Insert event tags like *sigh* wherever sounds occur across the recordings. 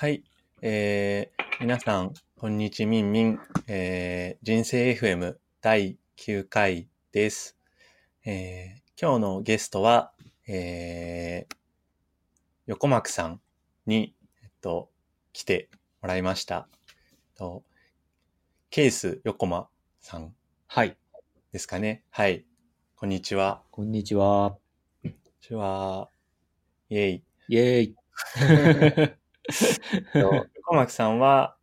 はい。えー、皆さん、こんにちみんみん。えー、人生 FM 第9回です。えー、今日のゲストは、えー、横幕さんに、えっと、来てもらいました。えっと、ケース横間さんはい。ですかね。はい。こんにちは。こんにちは。こんにちは。イェイ。イェーイ。*laughs* えっと横幕さんは、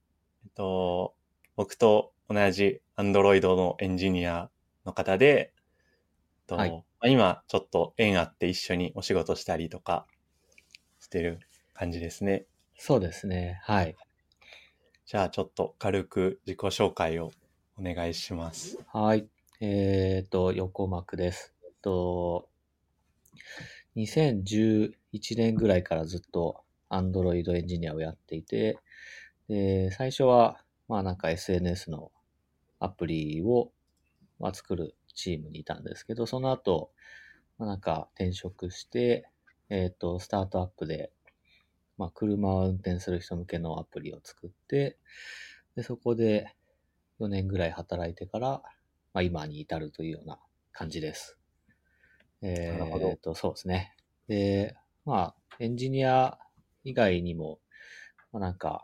えっと、僕と同じ Android のエンジニアの方で、えっとはいまあ今ちょっと縁あって一緒にお仕事したりとかしてる感じですね。そうですね。はい。じゃあちょっと軽く自己紹介をお願いします。はい。えっ、と、横幕です。えっと、2011年ぐらいからずっと Android エンジニアをやっていて、で、最初は、まあなんか SNS のアプリを、まあ、作るチームにいたんですけど、その後、まあなんか転職して、えっ、と、スタートアップで、まあ車を運転する人向けのアプリを作って、で、そこで4年ぐらい働いてから、まあ今に至るというような感じです。えなるほどー、と、そうですね。で、まあ、エンジニア以外にも、まあなんか、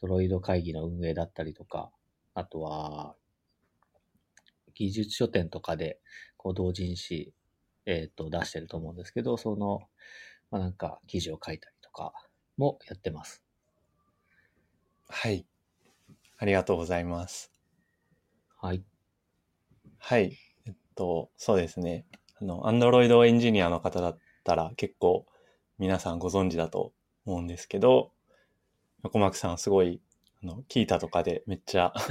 ドロイド会議の運営だったりとか、あとは、技術書店とかで、こう、同人誌、えっ、と、出してると思うんですけど、その、まあなんか、記事を書いたりとかもやってます。はい。ありがとうございます。はい。はい。えっと、そうですね。あの、Android エンジニアの方だったら結構皆さんご存知だと思うんですけど、横幕さんすごい、あの、キータとかでめっちゃ *laughs*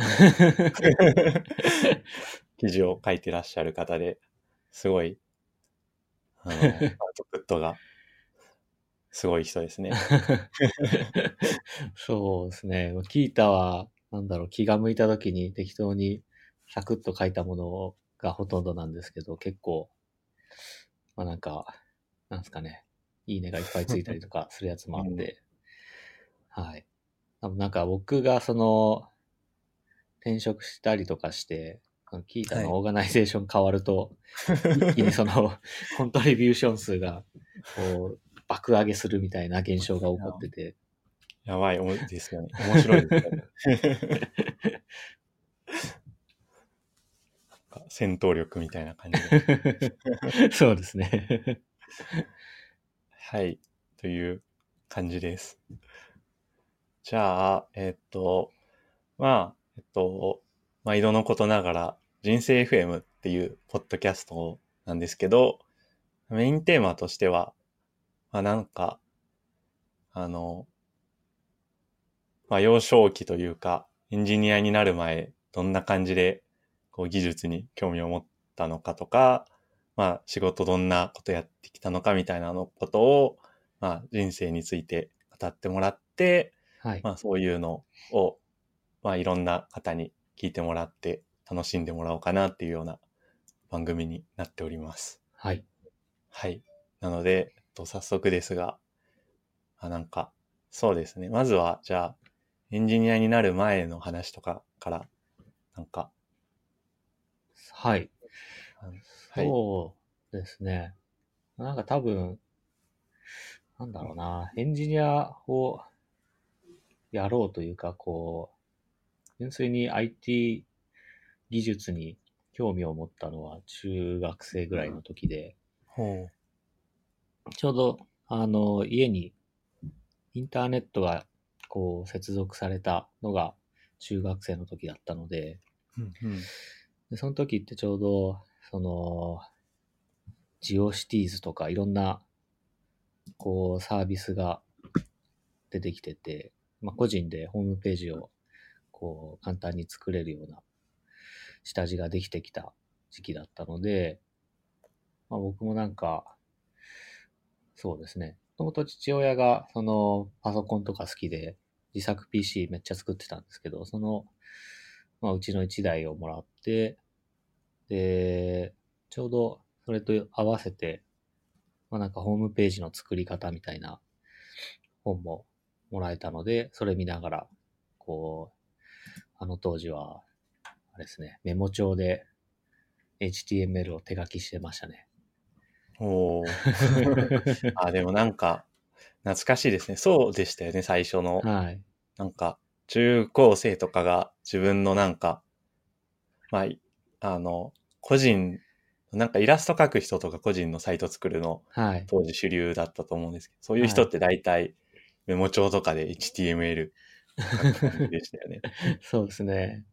記事を書いてらっしゃる方で、すごい、あの、アウトプットがすごい人ですね。*laughs* そうですね。キータは、なんだろう、気が向いた時に適当にサクッと書いたものがほとんどなんですけど、結構、まあなんか、なんですかね、いいねがいっぱいついたりとか *laughs* するやつもあって、はい。多分なんか僕がその、転職したりとかして、キータのオーガナイゼーション変わると、一気にその、コントリビューション数が、こう、爆上げするみたいな現象が起こってて、やばいおもですよね。*laughs* 面白いですよね。*laughs* 戦闘力みたいな感じで。そうですね。はい。という感じです。じゃあ、えっと、まあ、えっと、毎度のことながら、人生 FM っていうポッドキャストなんですけど、メインテーマとしては、まあなんか、あの、まあ幼少期というか、エンジニアになる前、どんな感じで、こう技術に興味を持ったのかとか、まあ仕事どんなことやってきたのかみたいなのことを、まあ人生について語ってもらって、はい。まあそういうのを、まあいろんな方に聞いてもらって楽しんでもらおうかなっていうような番組になっております。はい。はい。なので、えっと、早速ですが、あ、なんか、そうですね。まずは、じゃあ、エンジニアになる前の話とかから、なんか、はい。そうですね。なんか多分、なんだろうな、エンジニアをやろうというか、こう、純粋に IT 技術に興味を持ったのは中学生ぐらいの時で、ほちょうど、あの、家にインターネットがこう接続されたのが中学生の時だったので、う。うんうん。でその時ってちょうど、その、ジオシティーズとかいろんな、こう、サービスが出てきてて、まあ、個人でホームページを、こう、簡単に作れるような下地ができてきた時期だったので、まあ、僕もなんか、そうですね。もともと父親が、その、パソコンとか好きで、自作 PC めっちゃ作ってたんですけど、その、まあ、うちの1台をもらって、で、ちょうどそれと合わせて、まあ、なんかホームページの作り方みたいな本ももらえたので、それ見ながら、こう、あの当時は、あれですね、メモ帳で HTML を手書きしてましたね。おー *laughs* あ、でもなんか、懐かしいですね。そうでしたよね、最初の。はい。なんか、中高生とかが自分のなんか、まあい、あの、個人、なんかイラスト描く人とか個人のサイト作るのはい。当時主流だったと思うんですけど、そういう人って大体メモ帳とかで HTML でしたよね。*laughs* そうですね。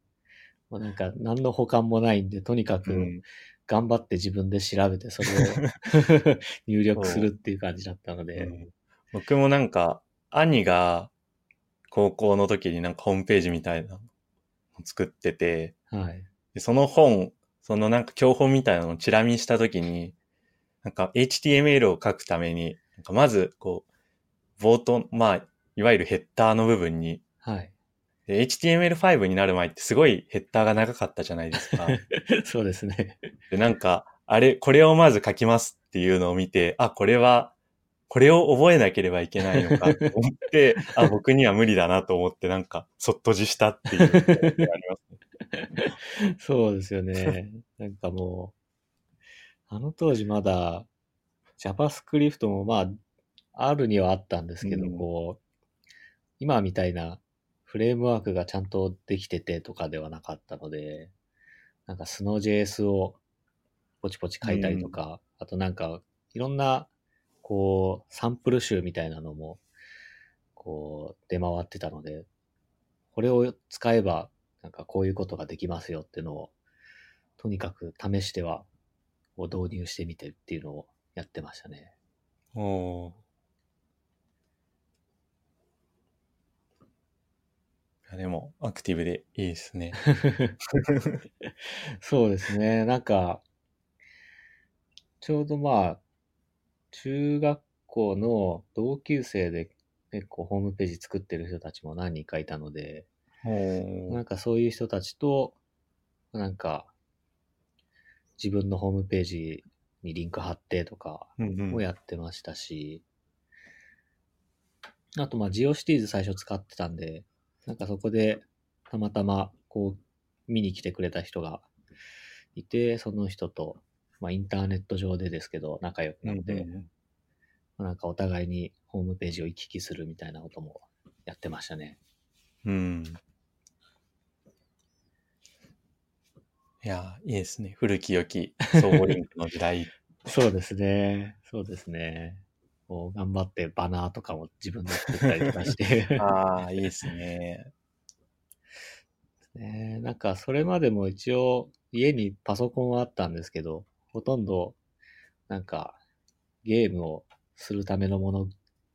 もうなんか、何の保管もないんで、とにかくうん。頑張って自分で調べて、それを *laughs* 入力するっていう感じだったので、うん僕もなんか、兄が高校の時になんかホームページみたいなのを作ってて、はい。でその本、そのなんか教本みたいなのをチラ見した時に、なんか HTML を書くために、なんかまずこう、冒頭、まあ、いわゆるヘッダーの部分に、はい。で HTML5 になる前ってすごいヘッダーが長かったじゃないですか。*laughs* そうですね。で、なんか、あれ、これをまず書きますっていうのを見て、あ、これは、これを覚えなければいけないのかと思って、*laughs* あ、僕には無理だなと思って、なんか、そっとじしたっていうありますね。*laughs* そうですよね。なんかもう、あの当時まだ JavaScript もまあ、あるにはあったんですけど、うんこう、今みたいなフレームワークがちゃんとできててとかではなかったので、なんか Snow.js をポチポチ書いたりとか、あとなんかいろんなこうサンプル集みたいなのもこう出回ってたので、これを使えばなんかこういうことができますよっていうのを、とにかく試しては、こう導入してみてっていうのをやってましたね。おーでも、アクティブでいいですね。*laughs* そうですね。なんか、ちょうどまあ、中学校の同級生で結構ホームページ作ってる人たちも何人かいたので、なんかそういう人たちと、なんか、自分のホームページにリンク貼ってとかうんうん。をやってましたし、あとまあ GeoCities 最初使ってたんで、なんかそこでたまたまこう見に来てくれた人がいて、その人と、まあインターネット上でですけど仲良くなって、うんうんまあなんかお互いにホームページを行き来するみたいなこともやってましたね。うん。いや、いいですね。古き良き相互リンクの時代。*laughs* そうですね。そうですね。こう頑張ってバナーとかも自分で作ったりとかして。*laughs* ああ、いいですね。*laughs* ね、なんかそれまでも一応家にパソコンはあったんですけど、ほとんどなんかゲームをするためのもの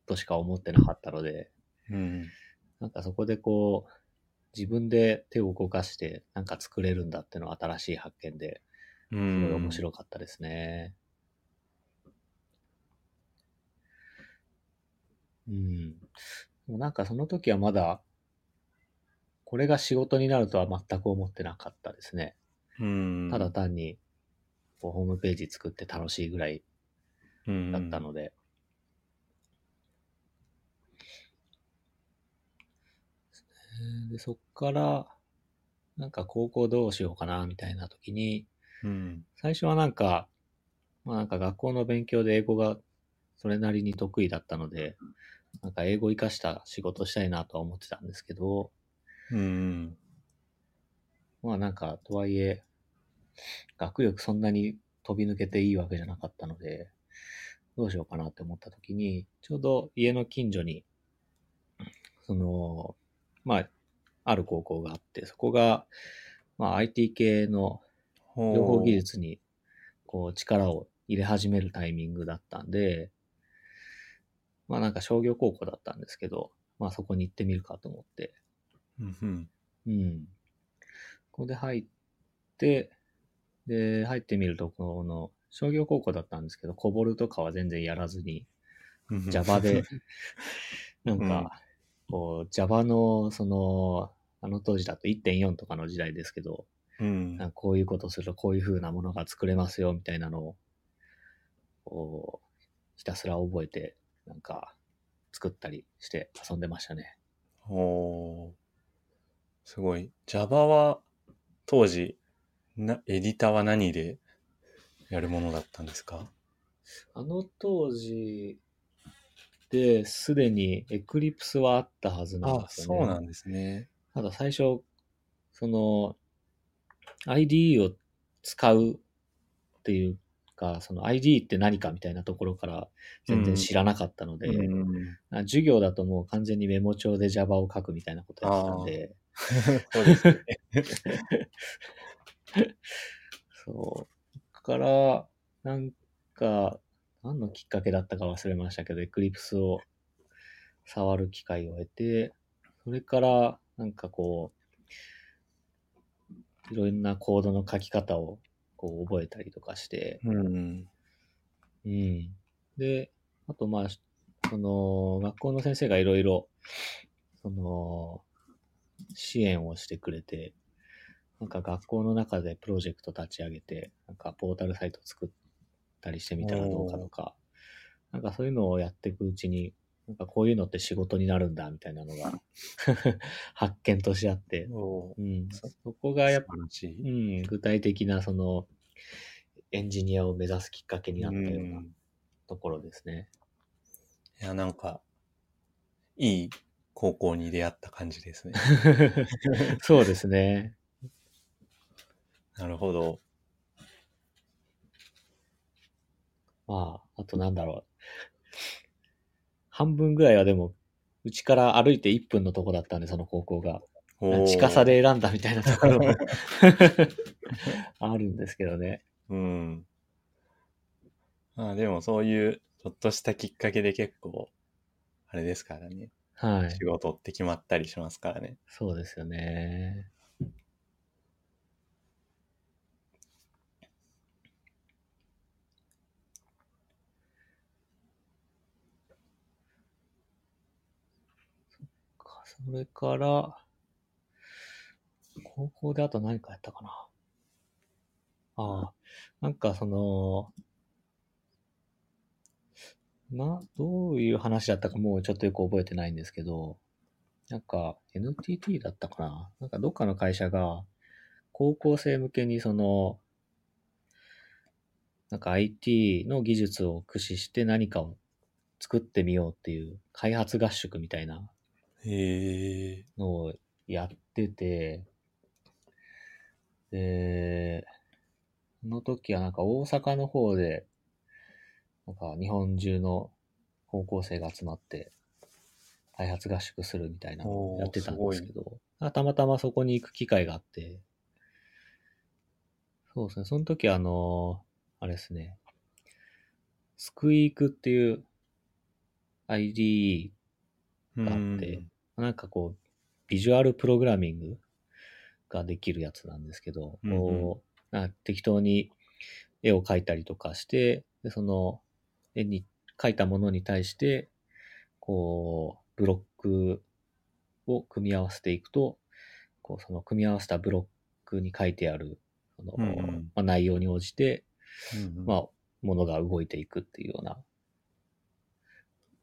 としか思ってなかったので、うん。なんかそこでこう自分で手を動かしてなんか作れるんだってのは新しい発見で、うすごいん。面白かったですね。うん。でもなんかその時はまだ、これが仕事になるとは全く思ってなかったですね。うん。ただ単に、こうホームページ作って楽しいぐらいうんだったので。で、そっから、なんか高校どうしようかな、みたいな時に、うん。最初はなんか、まあなんか学校の勉強で英語がそれなりに得意だったので、なんか英語を活かした仕事したいなとは思ってたんですけど、うん。まあなんか、とはいえ、学力そんなに飛び抜けていいわけじゃなかったので、どうしようかなって思った時に、ちょうど家の近所に、その、まあ、ある高校があって、そこが、まあ IT 系の情報技術にこう力を入れ始めるタイミングだったんで、まあなんか商業高校だったんですけど、まあそこに行ってみるかと思って、うんうん。うん。ここで入って、で、入ってみると、この商業高校だったんですけど、コボルとかは全然やらずに、うん Java で、*laughs* なんうんか、こう、Java の、その、あの当時だと1.4とかの時代ですけど、うん。こういうことするとこういう風なものが作れますよみたいなのを、こう、ひたすら覚えて、なんか、作ったりして遊んでましたね。おーすごい。Java は当時、な、エディターは何でやるものだったんですか？あの当時ですでに Eclipse はあったはずなんあ、ですよね。そうなんですね。ただ最初、その IDE を使うっていうか、その IDE って何かみたいなところから全然知らなかったので、うん。あ授業だともう完全にメモ帳で Java を書くみたいなことやってたんで、そうですね。*laughs* *laughs* そう。だから、なんか、何のきっかけだったか忘れましたけど、Eclipse を触る機会を得て、それから、なんかこう、いろんなコードの書き方をこう覚えたりとかして、うん。うん。で、あとまあ、その、学校の先生がいろいろ、その、支援をしてくれて、なんか学校の中でプロジェクト立ち上げて、なんかポータルサイト作ったりしてみたらどうかとか、なんかそういうのをやっていくうちに、なんかこういうのって仕事になるんだみたいなのが *laughs* 発見としてあって、うん、そそこがやっぱ。うん、具体的なそのエンジニアを目指すきっかけになったよううなんところですね。いや、なんか、いい高校に出会った感じですね。*laughs* そうですね。なるほど。まあ、あとなんだろう。半分ぐらいはでも、うちから歩いて1分のとこだったんで、その高校が。近さ。で選んだみたいなところも *laughs* あるんですけどね。うん。まあでもそういうちょっとしたきっかけで結構、あれですからね。はい仕。事って決まったりしますからね。そうですよね。それから、高校であと何かやったかな。ああ、なんかその、な、どういう話だったかもうちょっとよく覚えてないんですけど、なんか NTT だったかななんかどっかの会社が高校生向けにその、なんか IT の技術を駆使して何かを作ってみようっていう開発合宿みたいな。のをやってて、で、その時はなんか大阪の方で、なんか日本中の高校生が集まって開発合宿するみたいなのをやってたんですけど、たまたまそこに行く機会があって、そうですね、その時はあの、あれですね、スクイークっていう IDE があって、なんかこう、ビジュアルプログラミングができるやつなんですけど、うんうん。こう適当に絵を描いたりとかして、でその絵に描いたものに対して、こう、ブロックを組み合わせていくと、こう、その組み合わせたブロックに書いてある、その、うんうん。まあ、内容に応じて、うんうん。まあ、ものが動いていくっていうような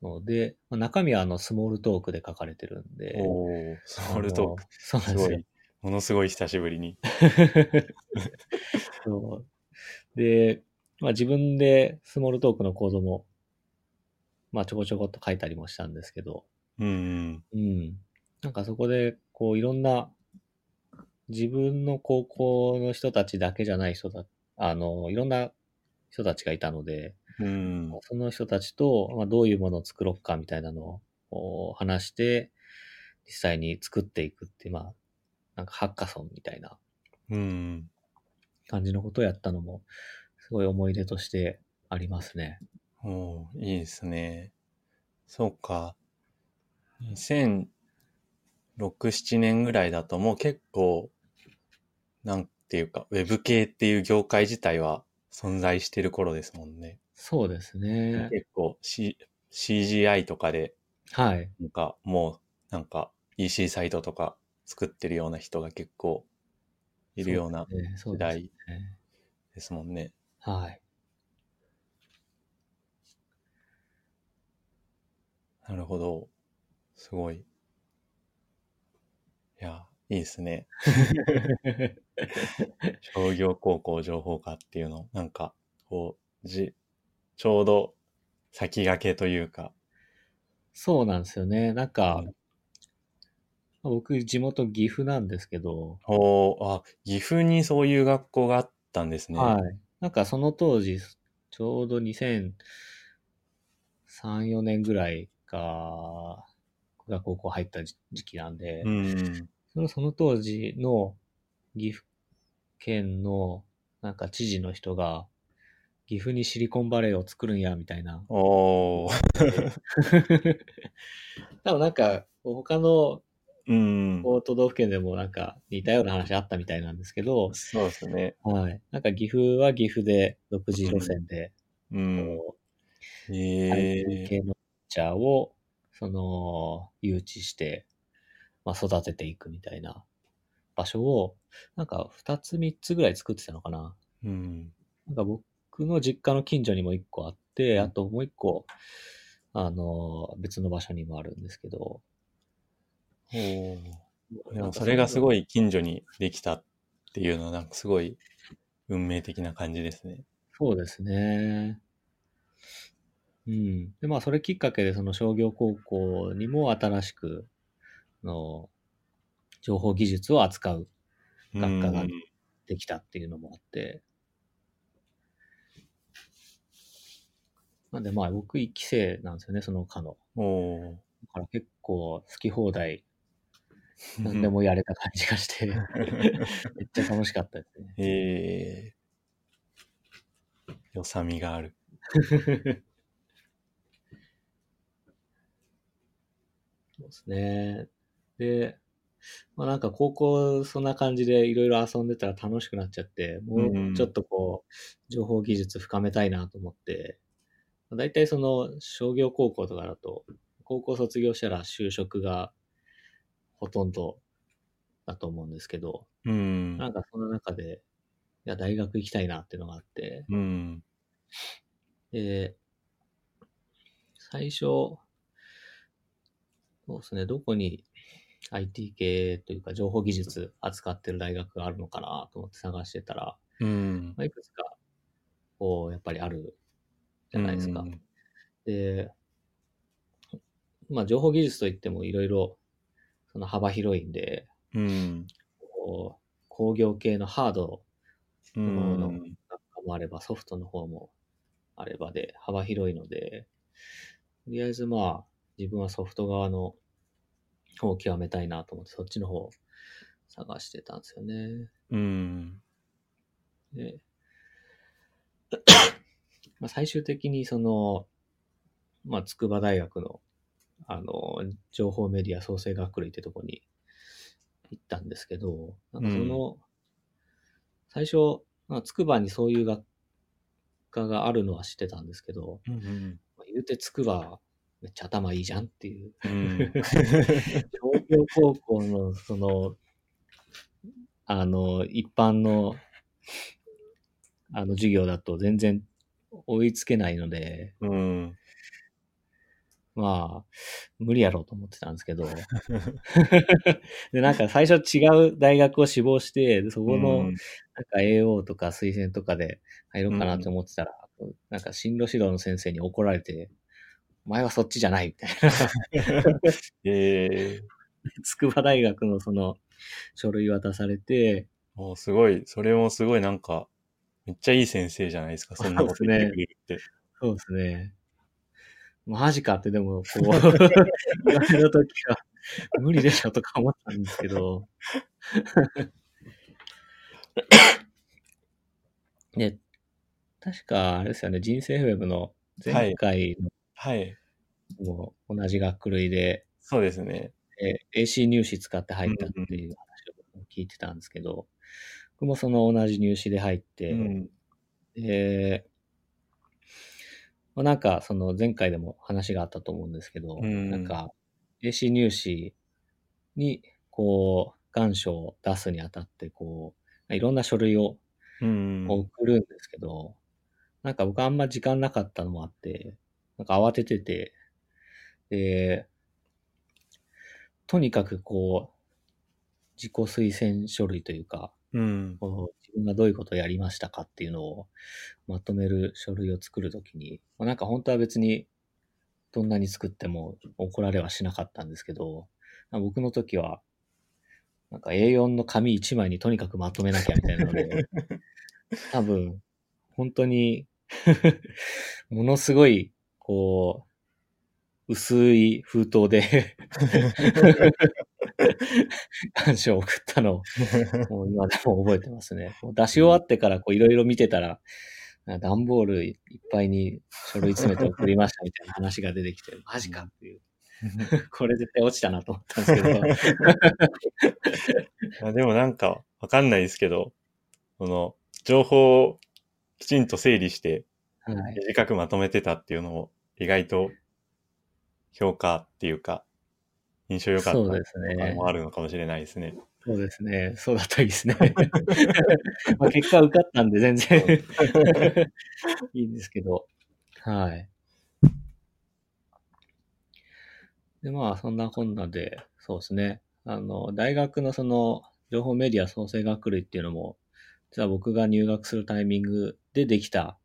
ので、まあ、中身はあのスモールトークで書かれてるんで、おー、スモールトーク。そうなんですよ。ものすごい久しぶりに。*laughs* そうで、まあ、自分でスモールトークのコードも、まあ、ちょこちょこっと書いたりもしたんですけど、うんうん。うん。なんかそこで、こう、いろんな、自分の高校の人たちだけじゃない人だ、あの、いろんな人たちがいたので、うん。その人たちと、まあ、どういうものを作ろうかみたいなのを話して、実際に作っていくってまあ、なんかハッカソンみたいなうん。感じのことをやったのも、すごい思い出としてありますね。おーいいですね。そうか。2006、7年ぐらいだともう結構、なんていうか、ウェブ系っていう業界自体は存在してる頃ですもんね。そうですね。結構、C、CGI とかで、はい。なんかもう、なんか EC サイトとか作ってるような人が結構いるような時代ですもんね。はい。なるほど。すごい。いや、いいですね。*laughs* 商業高校情報科っていうの、なんか、こう、じ、ちょうど先駆けというか。そうなんですよね。なんか、うん僕、地元岐阜なんですけど、おーあ、岐阜にそういう学校があったんですね。はい。なんかその当時、ちょうど2003、4年ぐらいが、僕が高校入った時時期なんで、うん。そのその当時の岐阜県のなんか知事の人が、岐阜にシリコンバレーを作るんや、みたいな。おー。*laughs* 多分なんか、他のうん。都道府県でもなんか似たような話あったみたいなんですけど、そうですね。はい。なんか岐阜は岐阜で独自路線で、うん。こう、ええ系のピッチャーを、その、誘致して、まあ、育てていくみたいな場所を、なんか2つ3つぐらい作ってたのかな。うん。なんか僕の実家の近所にも1個あって、あともう1個、あの、別の場所にもあるんですけど。おーでもそれがすごい。い近所にできたっていうのはなんかすごい運命的な感じですね。そうですね。うん。で、まあ、それきっかけで、その商業高校にも新しく、あの、情報技術を扱う学科がうんできたっていうのもあって。なんでまあ僕一期生なんですよね、その科の。だから結構好き放題 *laughs* 何でもやれた感じがして、*laughs* めっちゃ楽しかったですね。ええ良さみがある。*laughs* そうですね。で、まあなんか高校そんな感じでいろいろ遊んでたら楽しくなっちゃって、もうちょっとこう、情報技術深めたいなと思って、だいたいその商業高校とかだと、高校卒業したら就職がほとんどだと思うんですけど、うん。なんかその中で、いや、大学行きたいなっていうのがあって、うん。で、最初、そうですね、どこに IT 系というか情報技術扱ってる大学があるのかなと思って探してたら、うんま。あ、いくつか、こう、やっぱりあるじゃないですか。うんで、まあ、情報技術といってもいろいろ、その幅広いんで、うん。こう工業系のハードうの方のもあれば、ソフトの方もあればで、幅広いので、とりあえずまあ、自分はソフト側の方を極めたいなと思って、そっちの方を探してたんですよね。うん。で、まあ、最終的にその、まあ、筑波大学の、あの、情報メディア創生学類ってとこに行ったんですけど、なんかその、最初、まあ、筑波にそういう学科があるのは知ってたんですけど、うん。まあ言うて筑波めっちゃ頭いいじゃんっていう。うん。*laughs* 商業高校の、その、あの、一般の、あの、授業だと全然追いつけないので、うん。まあ、無理やろうと思ってたんですけど、*laughs* で、なんか最初違う大学を志望して、でそこの、なんか AO とか推薦とかで入ろうかなと思ってたら、なんか進路指導の先生に怒られて、お前はそっちじゃないみたいな。*laughs* ええ。筑波大学のその書類渡されて、もうすごい、それもすごいなんか、めっちゃいい先生じゃないですか、そんなこと言ってくれるって。そうですね。マジかってでも、こう、*laughs* 言われた時は、無理でしょとか思ったんですけど。*laughs* で、確か、あれですよね、人生 FM の前回はい。のも同じ学類で、そうですね。えー AC 入試使って入ったっていう話を聞いてたんですけど、僕もその同じ入試で入って、うん。で、まあ、なんかその前回でも話があったと思うんですけど、うんなんか AC 入試にこう願書を出すにあたってこういろんな書類をうん。送るんですけど、なんか僕あんま時間なかったのもあって、なんか慌ててて、で、とにかくこう、自己推薦書類というか、うん。こう自分がどういうことをやりましたかっていうのをまとめる書類を作るときに、まあ、なんか本当は別にどんなに作っても怒られはしなかったんですけど、まあ僕の時は、なんか A4 の紙1枚にとにかくまとめなきゃみたいなので、*laughs* 多分、本当に *laughs* ものすごい、こう、薄い封筒で *laughs* *laughs* 願書を送ったのを、*laughs* もう今でも覚えてますね。出し終わってからこういろいろ見てたら、あ段ボールいっぱいに書類詰めて送りましたみたいな話が出てきて、マジかっていう。*laughs* これ絶対落ちたなと思ったんですけど。あでもなんか、わかんないですけど、この、情報をきちんと整理して、はい。短くまとめてたっていうのを、意外と評価っていうか、印象良かったそうですね。もあるのかもしれないですね。そうですね。そうだったらいいですね。*laughs* まあ結果受かったんで全然 *laughs* いいんですけど。はい。で、まあ、そんなこんなで、そうですね。あの、大学のその、情報メディア創生学類っていうのも、実は僕が入学するタイミングでできた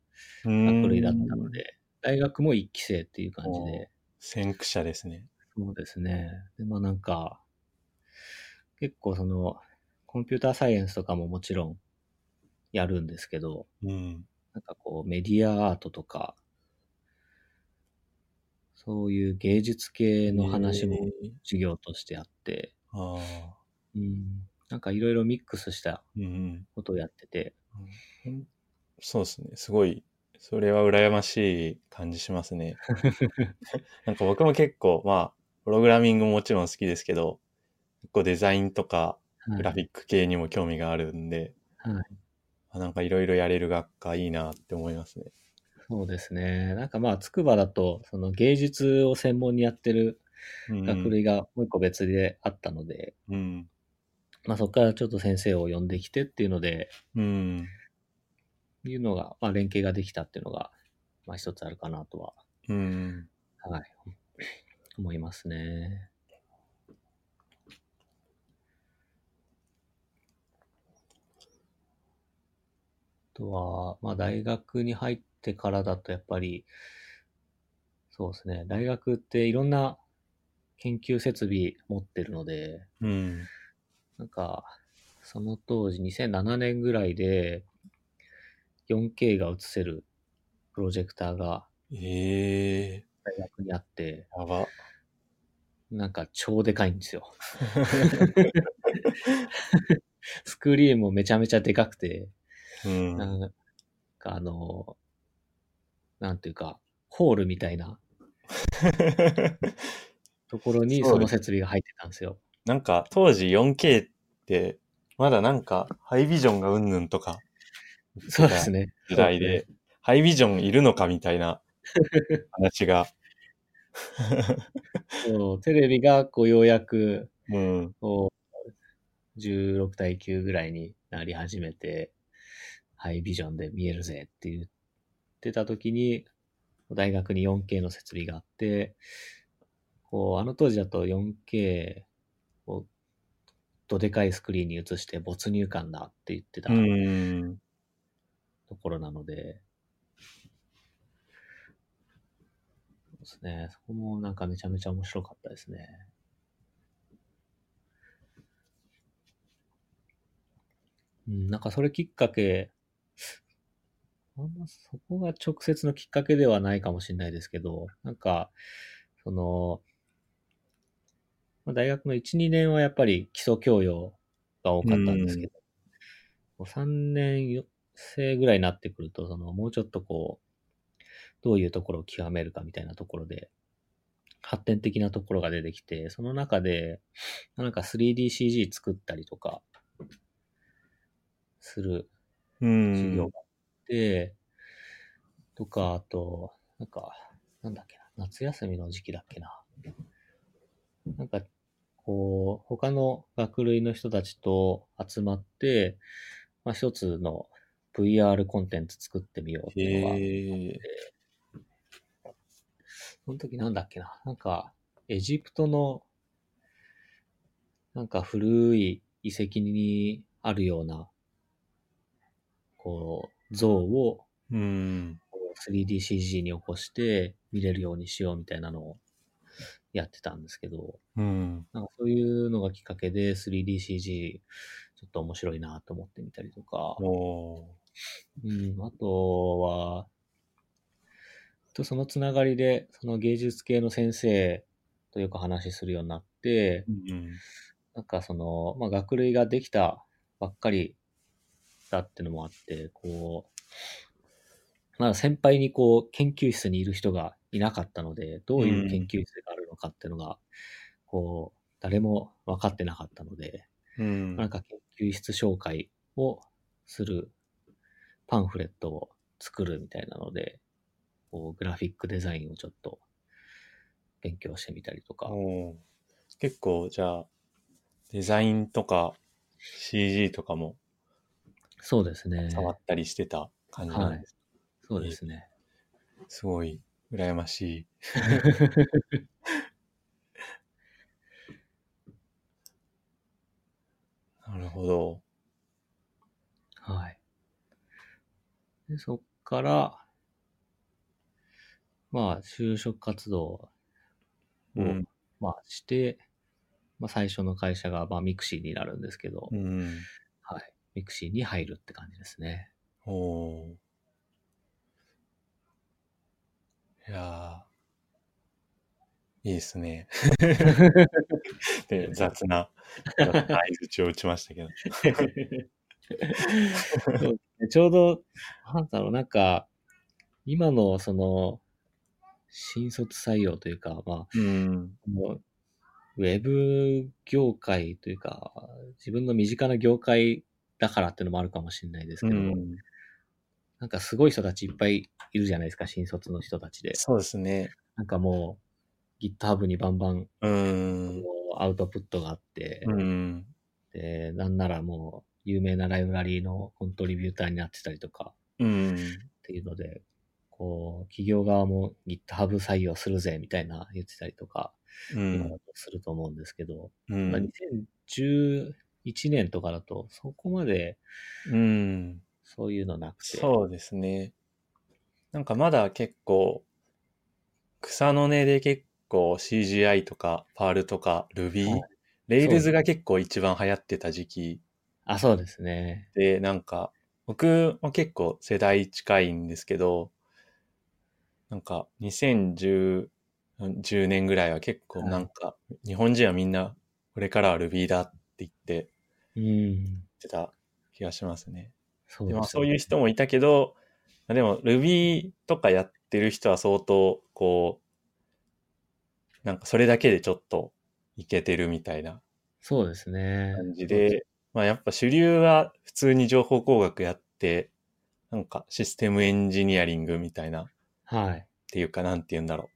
学類だったので、大学も一期生っていう感じで、先駆者ですね。そうですね。で、まあなんか、結構その、コンピューターサイエンスとかももちろんやるんですけど、うん。なんかこうメディアアートとか、そういう芸術系の話もえー授業としてあって、ああ。うん、なんかいろいろミックスしたうんうん。ことをやってて、うんそうですね。すごい、それは羨ましい感じしますね。*laughs* なんか僕も結構、まあ、プログラミングももちろん好きですけど、結構デザインとかはいグラフィック系にも興味があるんで、はい、あなんかいろいろやれる学科いいなって思いますね。そうですね。なんかまあ、筑波だと、その芸術を専門にやってるうん学類がもう一個別であったので、うん。まあそこからちょっと先生を呼んできてっていうので、うん。いうのが、まあ連携ができたっていうのが、まあ一つあるかなとは、うん。はい、思いますね。あとは、まあ大学に入ってからだとやっぱり、そうですね、大学っていろんな研究設備持ってるので、うん。なんか、その当時2007年ぐらいで 4K が映せるプロジェクターがええ大学にあって、ー、やば。なんか超でかいんですよ。*laughs* スクリーンもめちゃめちゃでかくて、うん。なんかあの、なんていうか、ホールみたいな *laughs* ところにその設備が入ってたんですよ。なんか当時 4K って、まだなんかハイビジョンがうんぬんとかそうですね。時代で、ハイビジョンいるのかみたいな話が。*laughs* そうテレビがこうようやくうん。こう16対9ぐらいになり始めて、ハイビジョンで見えるぜって言ってた時に、大学に 4K の設備があって、こう、あの当時だと 4K をどでかいスクリーンに映して没入感だって言ってたうん。ところなので、そうですね。そこもなんかめちゃめちゃ面白かったですね。うん、なんかそれきっかけ、あんまそこが直接のきっかけではないかもしれないですけど、なんか、その、まあ大学の1、2年はやっぱり基礎教養が多かったんですけど、こう3年生ぐらいになってくると、そのもうちょっとこう、どういうところを極めるかみたいなところで、発展的なところが出てきて、その中で、なんか 3DCG 作ったりとか、するうん。授業があって、とか、あと、なんか、なんだっけな、夏休みの時期だっけな。なんか、こう、他の学類の人たちと集まって、まあ、一つの VR コンテンツ作ってみようっていうのが、へえ。その時なんだっけな。なんか、エジプトの、なんか古い遺跡にあるような、こう、像をうん。3DCG に起こして見れるようにしようみたいなのをやってたんですけど、うん。なんかそういうのがきっかけで 3DCG ちょっと面白いなと思ってみたりとか。うん、あとは、とそのつながりで、その芸術系の先生とよく話するようになって、うん。なんかその、まあ、学類ができたばっかりだってのもあって、こう、まだ先輩にこう、研究室にいる人がいなかったので、どういう研究室があるのかっていうのが、こう、誰も分かってなかったので、うん。なんか研究室紹介をするパンフレットを作るみたいなので、こうグラフィックデザインをちょっと勉強してみたりとか。結構、じゃあ、デザインとか CG とかもそうですね。触ったりしてた感じなんです。そうですね。すごい、羨ましい。*laughs* なるほど。はい。でそっから、まあ、就職活動を、うん。まあ、して、まあ、最初の会社が、まあ、ミクシーになるんですけど、うん。はい。ミクシーに入るって感じですね。おーいやー、いいですね。*laughs* で、雑な、雑な相槌を打ちましたけど。ちょうど、なんだろう、なんか、今のその、新卒採用というか、まあ、うん。もうウェブ業界というか、自分の身近な業界だからっていうのもあるかもしれないですけど、うん、なんかすごい人たちいっぱいいるじゃないですか、新卒の人たちで。そうですね。なんかもう、GitHub にバンバンうん。アウトプットがあって、うん。で、なんならもう、有名なライブラリーのコントリビューターになってたりとかうん。っていうので、こう、企業側も GitHub 採用するぜみたいな言ってたりとか、うん今だ。とすると思うんですけど、うんまあ、2011年とかだと、そこまでうん。そういうのなくて。そうですね。なんかまだ結構、草の根で結構 CGI とか、パールとか、Ruby、はいレイルズが結構一番流行ってた時期あ、そうですね。で、なんか、僕も結構世代近いんですけど、なんか2010 10年ぐらいは結構なんか、日本人はみんなこれからは Ruby だって言ってうん。言ってた気がしますね。そうですそういう人もいたけど、まあでも Ruby とかやってる人は相当こう、なんかそれだけでちょっといけてるみたいなそうですね。感じで、まあやっぱ主流は普通に情報工学やって、なんかシステムエンジニアリングみたいな、っはい。ていうかなんて言うんだろ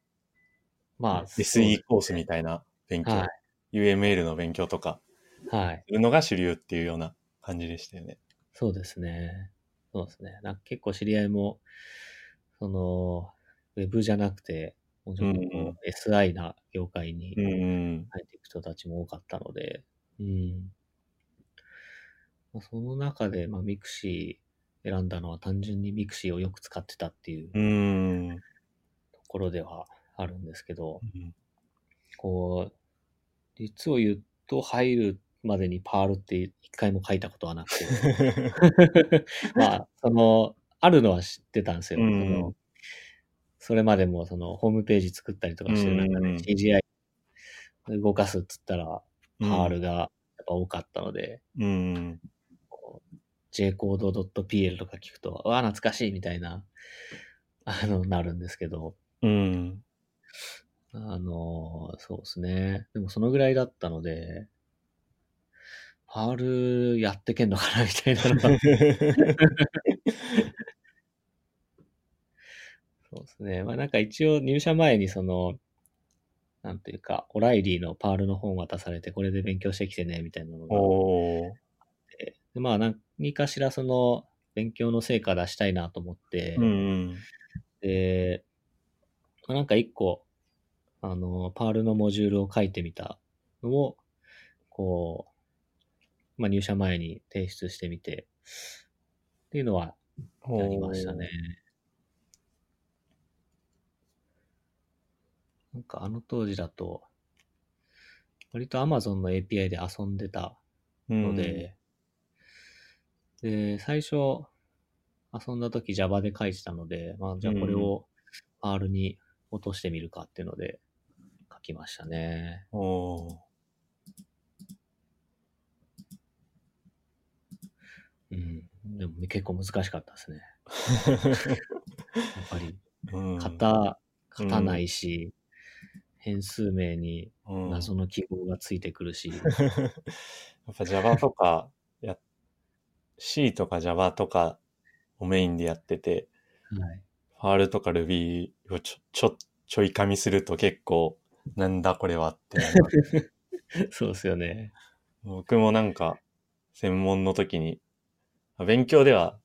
まあ、う。SE コースみたいな勉強、は UML の勉強とかはい。するのが主流っていうような感じでしたよね。そうですね。そうですね。なんか結構知り合いも、その、ウェブじゃなくて、もうちょっとこううんうん SI な業界に。入っていく人たちも多かったので、うん。まあ、その中で、まあ、ミクシー選んだのは単純にミクシーをよく使ってたっていう。ところではあるんですけど、うんこう、実を言うと入るまでにパールって一回も書いたことはなくて、*laughs* まあ、その、あるのは知ってたんですよ。うんそのそれまでもそのホームページ作ったりとかしてる中うんで CGI 動かすっつったら、うんパールがやっぱ多かったので、うん。jcode.pl とか聞くと、うわ、懐かしいみたいな、あの、なるんですけど、うん。あの、そうですね。でもそのぐらいだったので、パールやってけんのかなみたいなのが。*laughs* そうですね。まあなんか一応入社前にその、なんていうか、オライリーのパールの本渡されて、これで勉強してきてね、みたいなのが。でまあ何かしらその、勉強の成果出したいなと思って、うんで、まあなんか一個あの、パールのモジュールを書いてみたのを、こう、まあ、入社前に提出してみて、っていうのはやりましたね。なんかあの当時だと、割と Amazon の API で遊んでたうん。ので、で、最初遊んだ時 Java で書いてたので、まあじゃあこれを R に落としてみるかっていうので書きましたね。うん、おーうん。でも結構難しかったですね。*laughs* やっぱりうん。型、型ないし、変数名にうん謎の記号がついてくるし、*laughs* やっぱ Java とかや、C とか Java とかをメインでやってて、はい。ファールとか Ruby をちょ、ちょ、ちょい噛みすると結構、なんだこれはって。*laughs* そうですよね。僕もなんか、専門の時に、勉強では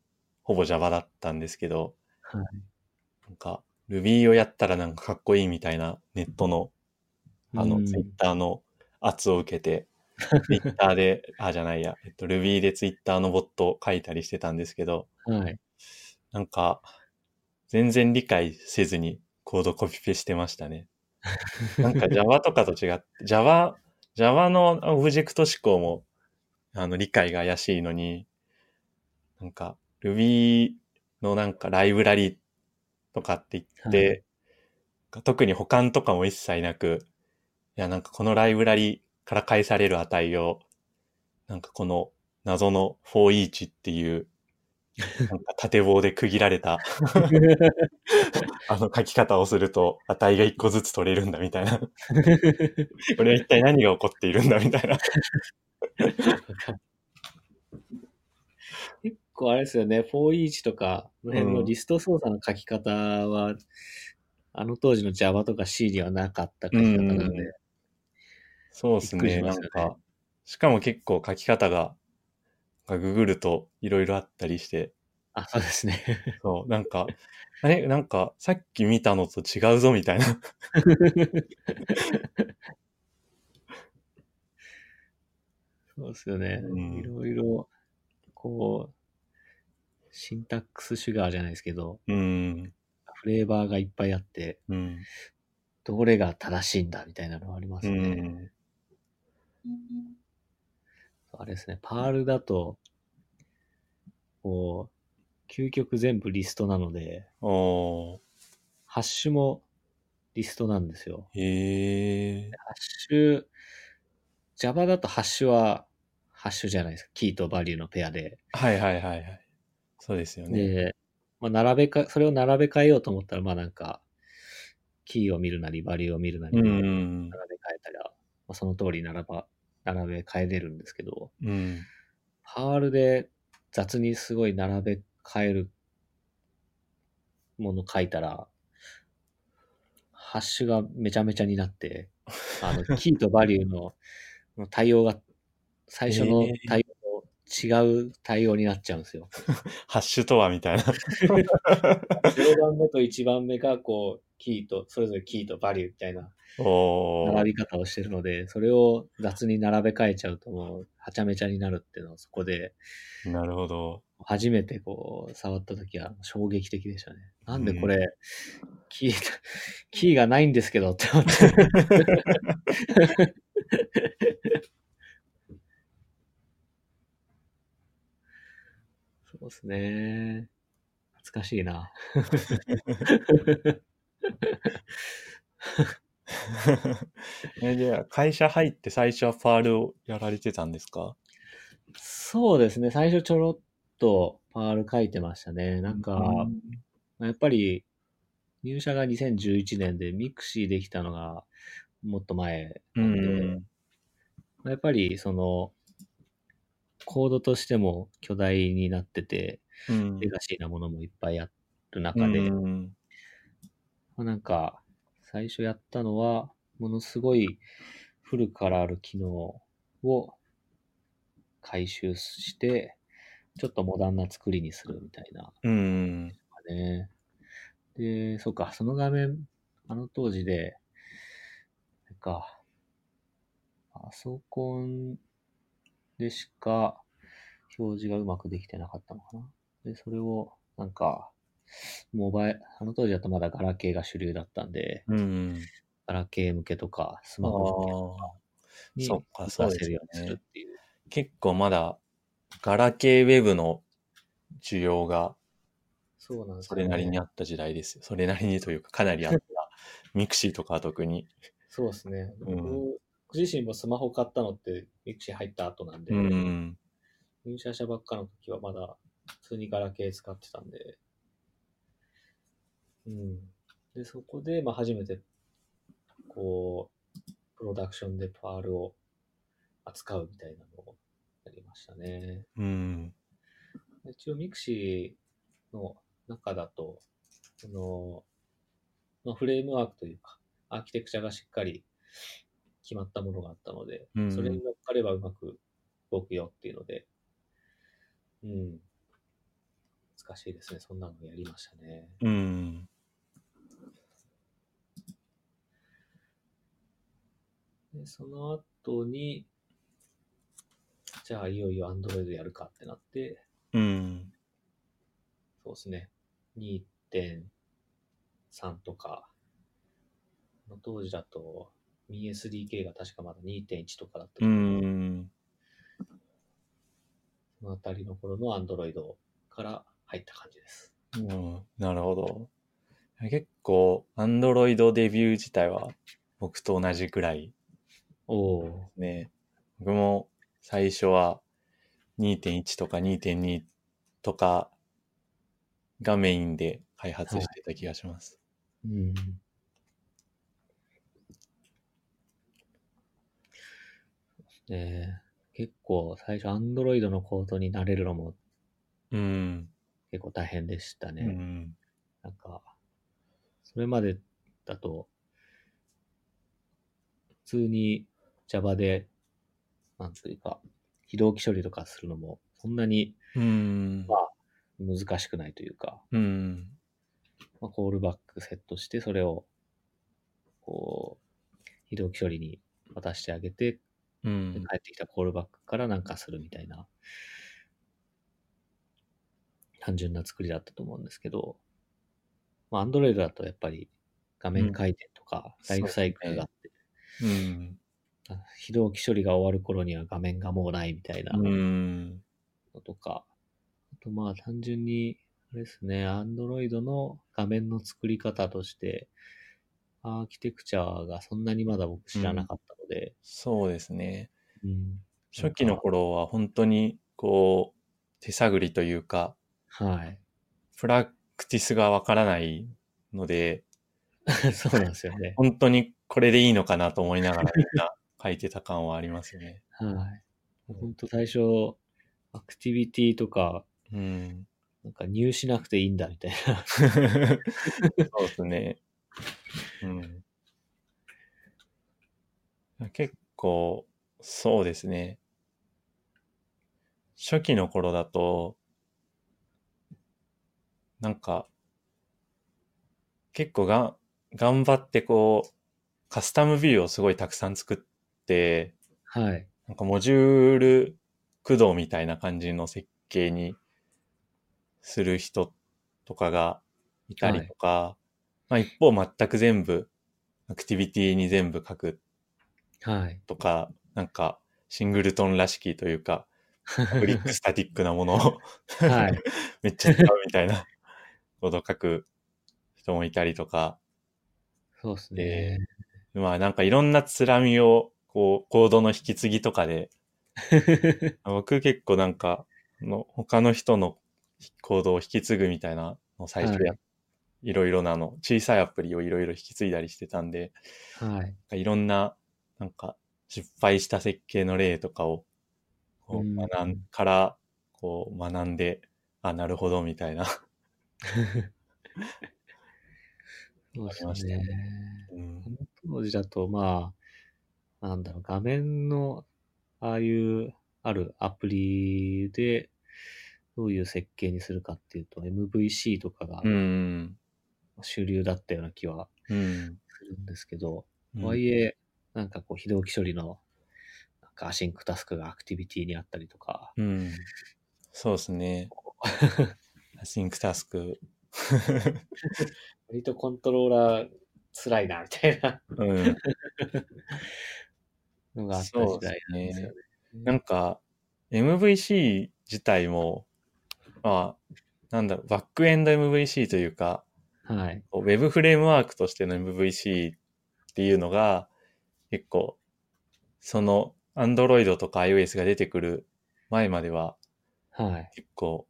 ほぼ Java だったんですけど、はい。なんか、Ruby をやったらなんかかっこいいみたいなネットの、あの、うん Twitter の圧を受けて、Twitter で、あ、じゃないや、えっと、Ruby で Twitter のボットを書いたりしてたんですけど、はい。なんか、全然理解せずにコードコピペしてましたね。*laughs* なんか Java とかと違って、Java、Java のオブジェクト思考も、あの、理解が怪しいのに、なんか Ruby のなんかライブラリとかって言って、特に保管とかも一切なく、いや、なんかこのライブラリから返される値を、なんかこの謎の for each っていう、なんか縦棒で区切られたあの書き方をすると値が一個ずつ取れるんだみたいな。これは一体何が起こっているんだみたいな。結構あれですよね、for each とか、この辺のリスト操作の書き方は、あの当時の Java とか C にはなかった書き方なのうんで、そうですね。しまなんか、しかも結構書き方が、ググるといろいろあったりして、あ、そうですね。*laughs* そう、なんか、あれ？なんか、さっき見たのと違うぞみたいな。そうですよね。うんいろいろ、こう、シンタックスシュガーじゃないですけど、うん。フレーバーがいっぱいあって、うん。どれが正しいんだみたいなのがありますうね。ん。あれですね、パールだと、こう、究極全部リストなので、おー。ハッシュもリストなんですよ。へえ。ハッシュ、Java だとハッシュはハッシュじゃないですか。キーとバリューのペアで。はいはいはいはい。そうですよね。で、まあ、並べか、それを並べ替えようと思ったら、まあなんか、キーを見るなり、バリューを見るなり、う並べ替ん。えたら、まあ、その通り並ば、並べ替えれるんですけど、うん。パールで雑にすごい並べ替えるもの書いたら、ハッシュがめちゃめちゃになって、あの、*laughs* キーとバリューのの対応が、最初のえー対応と違う対応になっちゃうんですよ。*laughs* ハッシュとはみたいな。*laughs* 0番目と1番目がこう、キーと、それぞれキーとバリューみたいな。並び方をしてるので、それを雑に並べ替えちゃうともう、はちゃめちゃになるっていうのをそこで、なるほど。初めてこう、触った時は衝撃的でしたね。なんでこれ、キー、*laughs* キーがないんですけどって思って。*laughs* そうですね。懐かしいな。*laughs* *laughs* え、じゃあ、会社入って最初はファールをやられてたんですか？そうですね。最初ちょろっと Perl 書いてましたね。なんか、やっぱり入社が2011年でミクシーできたのがもっと前うなんで、ん。やっぱりそのコードとしても巨大になってて、うん。レガシーなものもいっぱいある中で、うんまあなんか最初やったのはものすごい古くからある機能を回収して、ちょっとモダンな作りにするみたいなうん。かね。で、そうか、その画面、あの当時で、か、パソコンでしか表示がうまくできてなかったのかな。で、それを、なんか、モバイル、あの当時だとまだガラケーが主流だったんで、うん。ガラケー向けとか、スあマホ向けとあか。にそっか出そうでするようにすねるっていう。結構まだ、ガラケーウェブの需要がそうなんですそれなりにあった時代ですよ。それなりにというか、かなりあった。*laughs* ミクシーとかは特に。そうですね。うん僕自身もスマホ買ったのって、ミクシー入った後なんで、うん。入社したばっかの時はまだ普通にガラケー使ってたんで、うん。で、そこで、まあ初めて、こう、プロダクションで Perl を扱うみたいなのをやりましたね。うん。一応ミクシーの中だと、その、まあ、フレームワークというか、アーキテクチャがしっかり決まったものがあったので、うんそれに乗っかればうまく動くよっていうので、うん。難しいですね。そんなのやりましたね。うん。で、その後に、じゃあいよいよ Android やるかってなって、うん。そうですね。2.3とか、の当時だと、MiSDK が確かまだ2.1とかだったけうど、ん。そのあたりの頃の Android から入った感じです。うん。なるほど。結構、Android デビュー自体は僕と同じくらいおおね。僕も最初は2.1とか2.2とかがメインで開発してた気がします。うん。ねえ結構最初 Android のコードに慣れるのもうん。結構大変でしたね。うん。なんか、それまでだと、普通に Java で、なんというか、非同期処理とかするのも、そんなにうん。まあ難しくないというか、うん。まあ、コールバックセットして、それを、こう、非同期処理に渡してあげて、でうん。帰ってきたコールバックからなんかするみたいな、単純な作りだったと思うんですけど、まあ、Android だとやっぱり画面回転とかうんライフサイクルがあって、うん。あ非同期処理が終わる頃には画面がもうないみたいなうん。のとか、あとまあ単純に、あれですね、Android の画面の作り方として、アーキテクチャがそんなにまだ僕知らなかったので、そうですね。うん初期の頃は本当にこう手探りというか、はい。プラクティスがわからないので、*laughs* そうなんですよね。本当にこれでいいのかなと思いながらみんな書いてた感はありますよね。はい。本当最初、アクティビティとか、うん。なんか入しなくていいんだみたいな。そうですね。うん。結構、そうですね。初期の頃だと、なんか、結構が、頑張ってこう、カスタムビューをすごいたくさん作って、はい。なんかモジュール駆動みたいな感じの設計にする人とかがいたりとか、まあ一方全く全部、アクティビティに全部書くはい。とか、なんかシングルトンらしきというか、パ *laughs* ブリックスタティックなものをはい。*laughs* めっちゃ使うみたいなことを書く人もいたりとか、そうですね。まあなんかいろんなつらみを、こう、コードの引き継ぎとかで、*laughs* 僕結構なんか、あの他の人のコードを引き継ぐみたいなのを最初や、、はいろいろなの、小さいアプリをいろいろ引き継いだりしてたんで、はい。いろんな、なんか、失敗した設計の例とかを、こううん学んから、こう学んで、あ、なるほど、みたいな。*laughs* *laughs* そうですねね。うんこの当時だと、まあ、なんだろう、画面の、ああいう、あるアプリで、どういう設計にするかっていうと、MVC とかがうん。主流だったような気はうん。するんですけど、うんとはいえ、なんかこう、非同期処理の、なんかアシンクタスクがアクティビティにあったりとか、うん。そうですね。*laughs* アシンクタスク。割とコントローラー辛いな、みたいなうん。のがあった時代なんですよね。なんか、MVC 自体も、まあ、なんだろう、バックエンド MVC というか、はい。ウェブフレームワークとしての MVC っていうのが、結構、その Android とか iOS が出てくる前までは、はい。結構、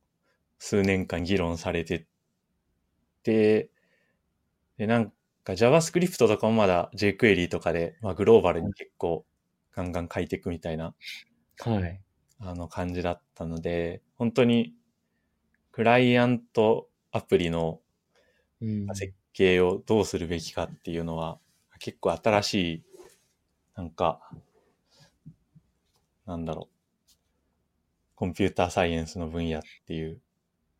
数年間議論されてて、で、なんか JavaScript とかもまだ jQuery とかで、まあ、グローバルに結構ガンガン書いていくみたいな、はい。あの感じだったので、本当に、クライアントアプリのうん。設計をどうするべきかっていうのは、結構新しい、なんか、なんだろう、コンピューターサイエンスの分野っていう、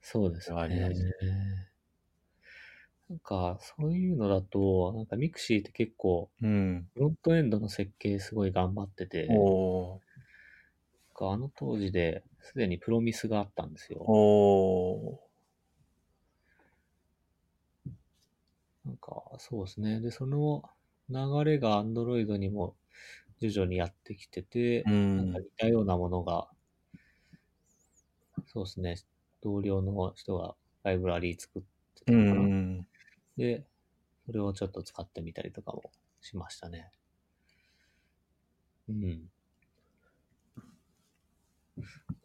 そうですありまねす。なんか、そういうのだと、なんかミクシーって結構、うん。フロントエンドの設計すごい頑張ってて、なんおー、かあの当時ですでに Promise があったんですよ。おー、なんか、そうですね。で、その流れが Android にも徐々にやってきてて、うんなんか似たようなものが、そうですね。同僚の人がライブラリー作ってたかな。ん。で、それをちょっと使ってみたりとかもしましたね。うん。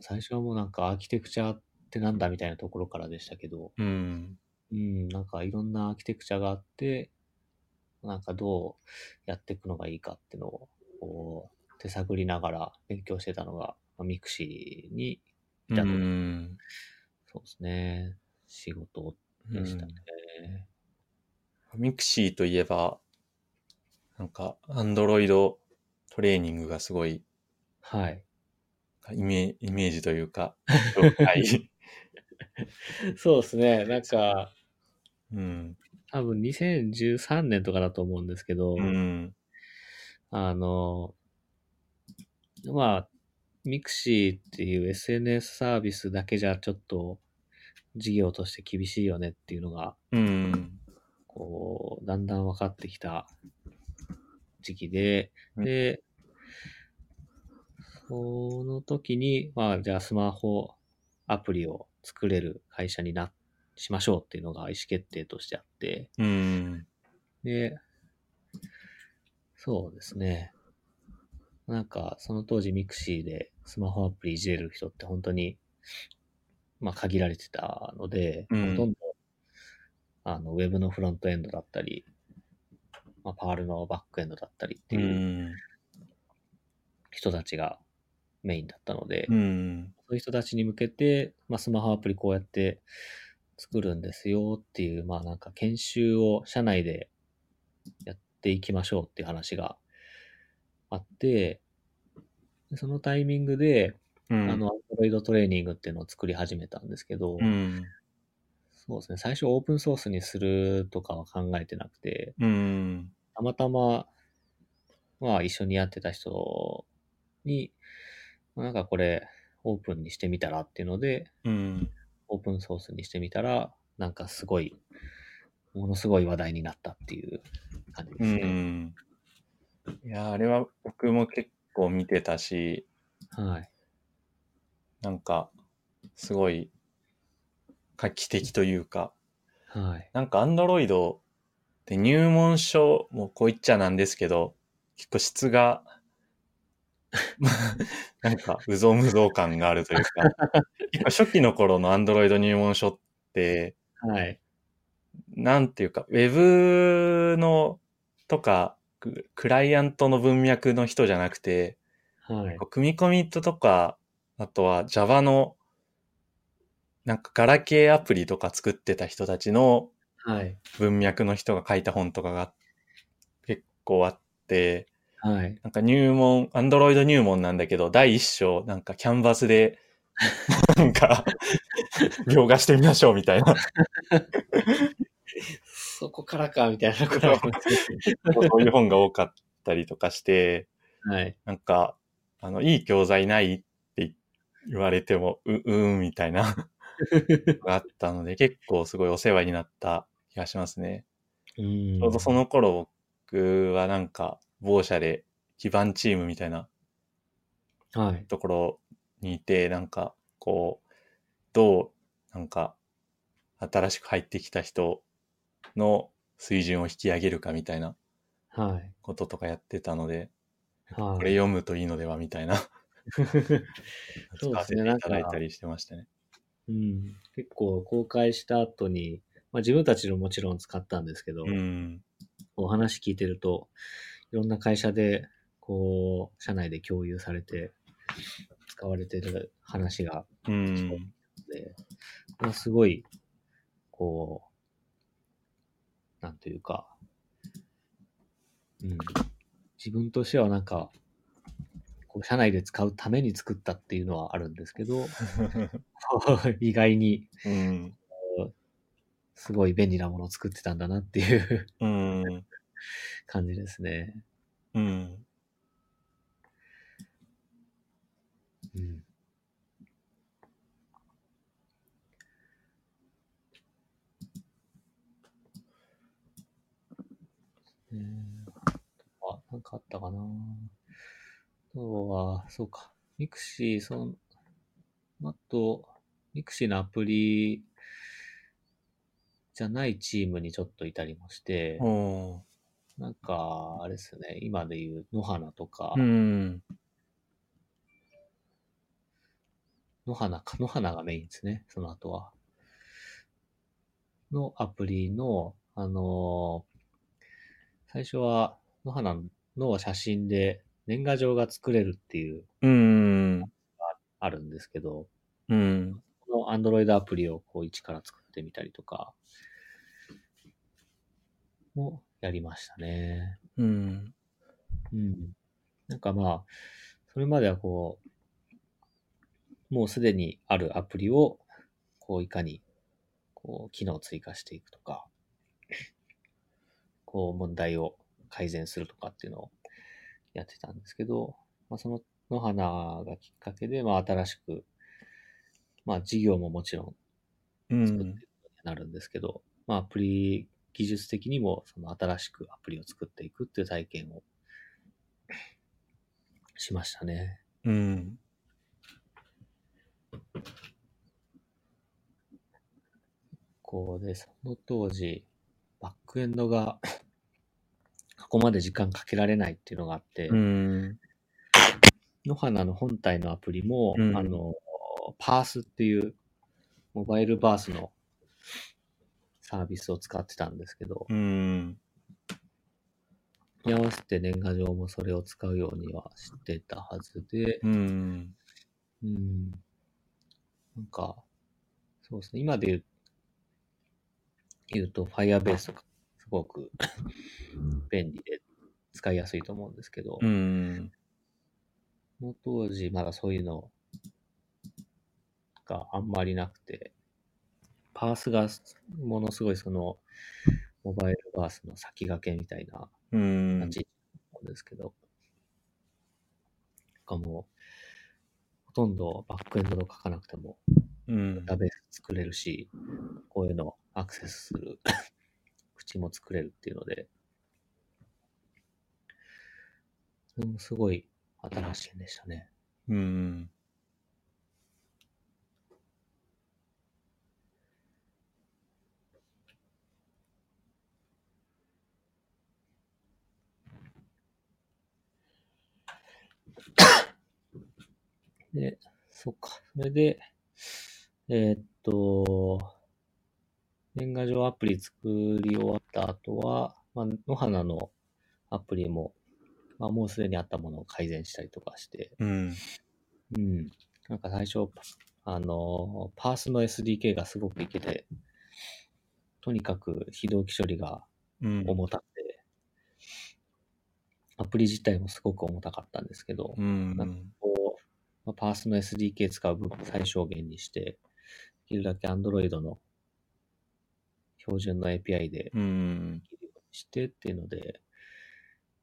最初はもうなんかアーキテクチャってなんだみたいなところからでしたけど、うん。うん、なんかいろんなアーキテクチャがあって、なんかどうやっていくのがいいかっていうのを、こう、手探りながら勉強してたのが、まあミクシーにいたと、うん。そうですね、仕事でしたね。ミクシーといえば、なんか、アンドロイドトレーニングがすごいはい。イメイメージというか、*laughs* 了解そうですね、なんか、うん。多分2013年とかだと思うんですけど、うん。あの、まあ、ミクシーっていう SNS サービスだけじゃちょっと事業として厳しいよねっていうのが、うん。こう、だんだん分かってきた時期で、うんで、その時に、まあ、じゃあスマホアプリを作れる会社にな、しましょうっていうのが意思決定としてあって、うん。で、そうですね。なんか、その当時ミクシーでスマホアプリいじれる人って本当に、まあ限られてたので、うんほとんど、あの、ウェブのフロントエンドだったり、まあ、 Perl のバックエンドだったりってう。いうん人たちがメインだったので、うん。そういう人たちに向けて、まあ、スマホアプリこうやって作るんですよっていう、まあなんか研修を社内でやっていきましょうっていう話があって、でそのタイミングで、うん。あの、Android トレーニングっていうのを作り始めたんですけど、うん。そうですね、最初オープンソースにするとかは考えてなくて、うん。たまたま、まあ一緒にやってた人に、まあなんかこれオープンにしてみたらっていうので、うん。オープンソースにしてみたら、なんかすごい、ものすごい話題になったっていう感じでうすね。ん。いや、あれは僕も結構見てたし、はい。なんか、すごい画期的というか、はい。なんかアンドロイドって入門書もこう言っちゃなんですけど、結構質が、*laughs* なんか、うぞうむぞう感があるというか、初期の頃のアンドロイド入門書って、はい。なんていうか、ウェブのとか、ククライアントの文脈の人じゃなくて、はい。はい。文脈の人が書いた本とかが結構あって、はい。なんか入門、アンドロイド入門なんだけど、第一章、なんかキャンバスで、*laughs* なんか、描画してみましょうみたいな、そこからか、みたいなことそういう本が多かっったりとかして、はい。なんか、あの、いい教材ないって言われても、う、うーん、みたいな、があったので、結構すごいお世話になった気がしますね。うん。ちょうどその頃僕はなんか、某社で基盤チームみたいなはい。ところにいて、なんか、こう、どう、なんか、新しく入ってきた人の水準を引き上げるかみたいなはい。こととかやってたので、はい。これ読むといいのではみたいな、*laughs* 使そうわせていただいたりしてましたね。うん。結構公開した後に、まあ自分たちのもちろん使ったんですけど、うん。お話聞いてると、いろんな会社で、こう、社内で共有されて、使われてる話がうん。あって、これはすごい、こう、なんというか、うん、自分としてはなんか、こう社内で使うために作ったっていうのはあるんですけど、*laughs* 意外にうん。すごい便利なものを作ってたんだなっていううん。感じですね。うん。うん。えー、あ、なんかあったかな。あとは、そうか。ミクシー、その、あと、ミクシーのアプリじゃないチームにちょっといたりもして、なんか、あれですね、今で言うノハナとか、うん。ノハナか、ノハナがメインですね、その後は。のアプリの、あのー最初は野花の写真で年賀状が作れるっていう、うん。あるんですけど、うん。この Android アプリをこう一から作ってみたりとか、もやりましたね。うん。うん。なんかまあ、それまではこう、もうすでにあるアプリを、こういかに、こう、機能を追加していくとか、こう、問題を改善するとかっていうのをやってたんですけど、まあ、その野花がきっかけで、まあ、新しく、まあ、事業ももちろうん作っていくなるんですけど、まあ、アプリ、技術的にも、その新しくアプリを作っていくっていう体験をしましたね。うん。こうで、その当時、バックエンドが、ここまで時間かけられないっていうのがあって、うん。野花の本体のアプリも、うんあの、パースっていう、モバイルバースのサービスを使ってたんですけど、うん。に合わせて年賀状もそれを使うようにはしてたはずで、うん。うん。なんか、そうですね。今で言う、言うと Firebase とかすごく便利で使いやすいと思うんですけど、うん。その当時まだそういうのがあんまりなくて、パースがものすごいその、モバイルバースの先駆けみたいなうん。感じなんですけど、なんかもう、ほとんどバックエンドを書かなくても、うん。データベース作れるし、こういうのをアクセスする口も作れるっていうので、それもすごい新しいんでしたね。うん。で、そっか。それで、えーっと、年賀状アプリ作り終わった後は、まあ、野花のアプリも、まあ、もうすでにあったものを改善したりとかして、うん。うん。なんか最初、あの、パースの SDK がすごくいけて、とにかく非同期処理がうん。重たくて、アプリ自体もすごく重たかったんですけど、うん。こうまあパースの SDK 使う分最小限にして、できるだけ Android の標準の API でうん。してっていうので、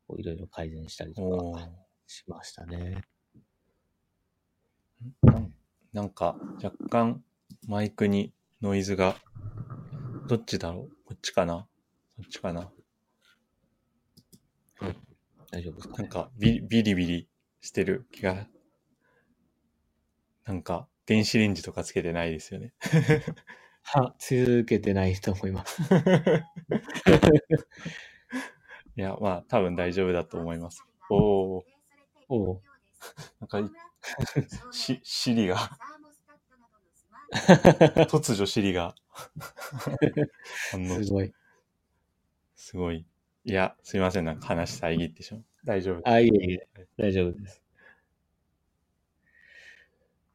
こういろいろ改善したりとおかしましたね。ーなんか、若干、マイクにノイズが、どっちだろう？こっちかな？こっちかな？大丈夫ですか、ね、なんかビ、ビリビリしてる気が、なんか、電子レンジとかつけてないですよね。は、続けてないと思います。*laughs* いや、まあ、多分大丈夫だと思います。おおおうなんかい、し、シリが、*laughs* 突如シリが、すごい。すごい。いや、すいません、なんか話遮ってしまう。大丈夫。あ、いえいえ、大丈夫です。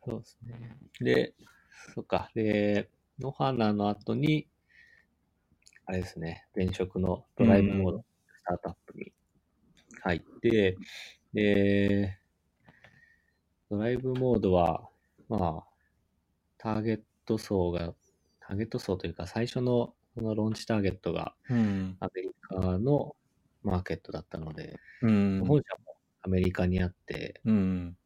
そうですね。で、そっか。で、野花の後に、あれですね、前職のドライブモード、スタートアップに入って、で、ドライブモードは、まあ、ターゲット層が、ターゲット層というか、最初のそのローンチターゲットがうん。アメリカのマーケットだったので、うん。本社もアメリカにあって、うん。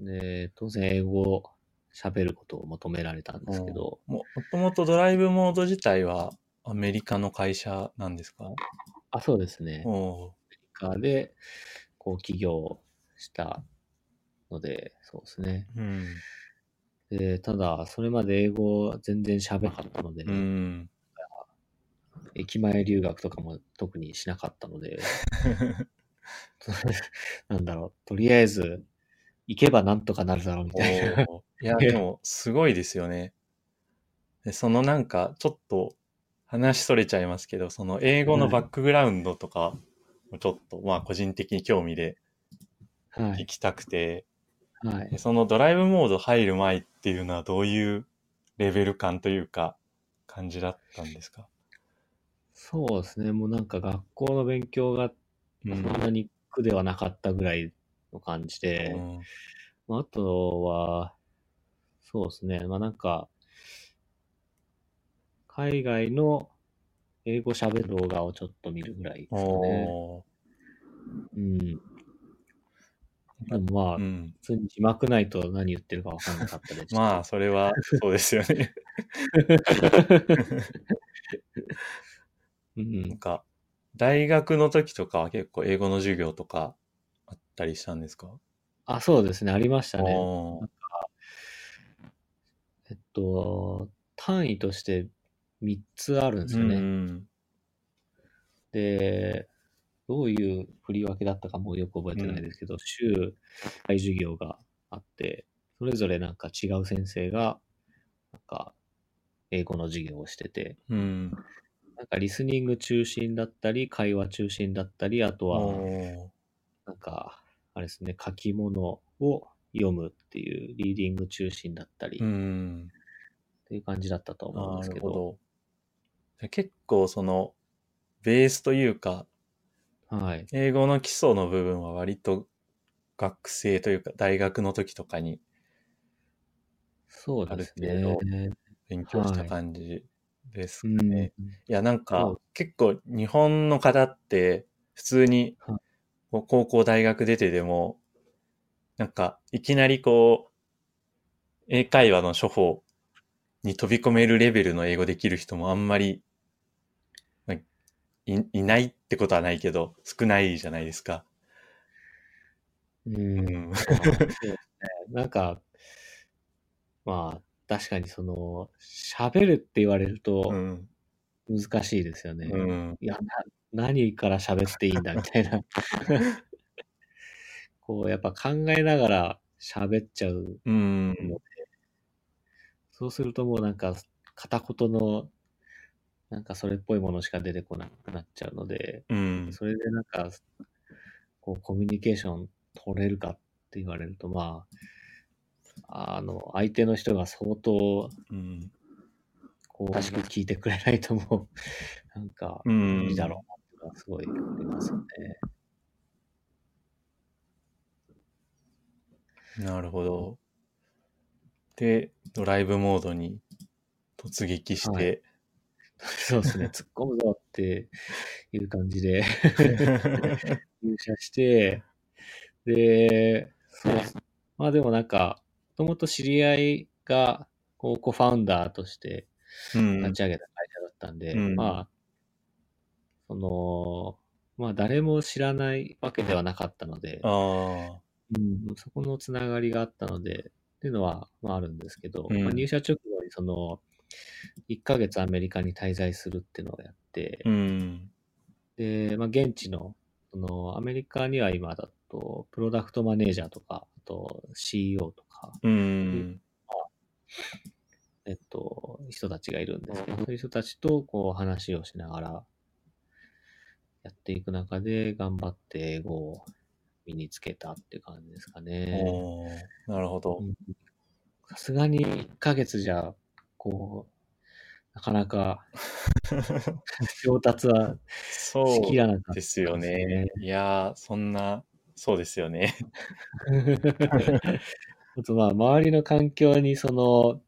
で、当然英語を喋ることを求められたんですけど、も、もともとドライブモード自体はアメリカの会社なんですか？あ、そうですね。アメリカで、こう、起業したので、そうですね。うん。で、ただ、それまで英語全然喋らなかったので、うん。駅前留学とかも特にしなかったので、*laughs* なんだろう、とりあえず、行けばなんとかなるだろうみおたいな。ーいや、*laughs* でも、すごいですよね。でそのなんか、ちょっと、話それちゃいますけど、その英語のバックグラウンドとか、ちょっと、まあ、個人的に興味ではい。聞きたくて、はいで。そのドライブモード入る前っていうのはどういうレベル感というか、感じだったんですか？そうですね。もうなんか学校の勉強がうんそんなに苦ではなかったぐらいの感じで、うんまあ、あとは、そうですね。まあなんか、海外の英語喋る動画をちょっと見るぐらいですかね。うん。でもまあ、うん。普通に字幕ないと何言ってるか分かんなかったですし。まあ、それは、そうですよね。*laughs* うんなんか、大学の時とかは結構英語の授業とかあったりしたんですか？あ、そうですね。ありましたね。えっと、単位として3つあるんですよね。うんで、どういう振り分けだったかもよく覚えてないですけど、週大授業があって、それぞれなんか違う先生が、なんか、英語の授業をしてて、うん。なんかリスニング中心だったり、会話中心だったり、あとは、なんか、あれですね、書き物を読むっていう、リーディング中心だったり、うっん。ていう感じだったと思うんなですけど、るほど。結構その、ベースというか、はい。英語の基礎の部分は割と学生というか大学の時とかにそうですある程ね。勉強した感じですうん。かね。いや、なんそかう結構日本の方って普通にはいこう高校大学出てでも、なんかいきなりこう、英会話の処方に飛び込めるレベルの英語できる人もあんまり、まあいいないってことはないけど、少ないじゃないですか。うん。なんか、まあ、確かにその、喋るって言われるとうん。難しいですよね。うん。いや、な何から喋っていいんだみたいな。*laughs* こう、やっぱ考えながら喋っちゃう。うん。そうするともうなんか、片言の、なんかそれっぽいものしか出てこなくなっちゃうので、うん。それでなんか、こう、コミュニケーション取れるかって言われると、まあ、あの、相手の人が相当、うん。こう、詳しく聞いてくれないともう、なんか、うん無理だろうなっていうのはすごいありますよね。なるほど。で、ドライブモードに突撃して、そうですね、*laughs* 突っ込むぞっていう感じで。*laughs* 入社して、で、そう、まあでもなんか、もともと知り合いが、こう、コファウンダーとしてうん。立ち上げた会社だったんで、うん。まあ、その、まあ誰も知らないわけではなかったので、ああ。うん、そこのつながりがあったので、っていうのは、まああるんですけど、うんまあ、入社直後にその、1ヶ月アメリカに滞在するっていうのをやって、うん。で、まあ現地の、その、アメリカには今だと、プロダクトマネージャーとか、あと CEO とか、うん。えっと、人たちがいるんですけど、そういう人たちとこう話をしながらやっていく中で頑張って英語を身につけたって感じですかね。なるほど。うんさすがに1ヶ月じゃ、こう、なかなか上達はそしきらうなかったですよね。いやー、そんな、そうですよね。*laughs* あとまあ、周りの環境にその、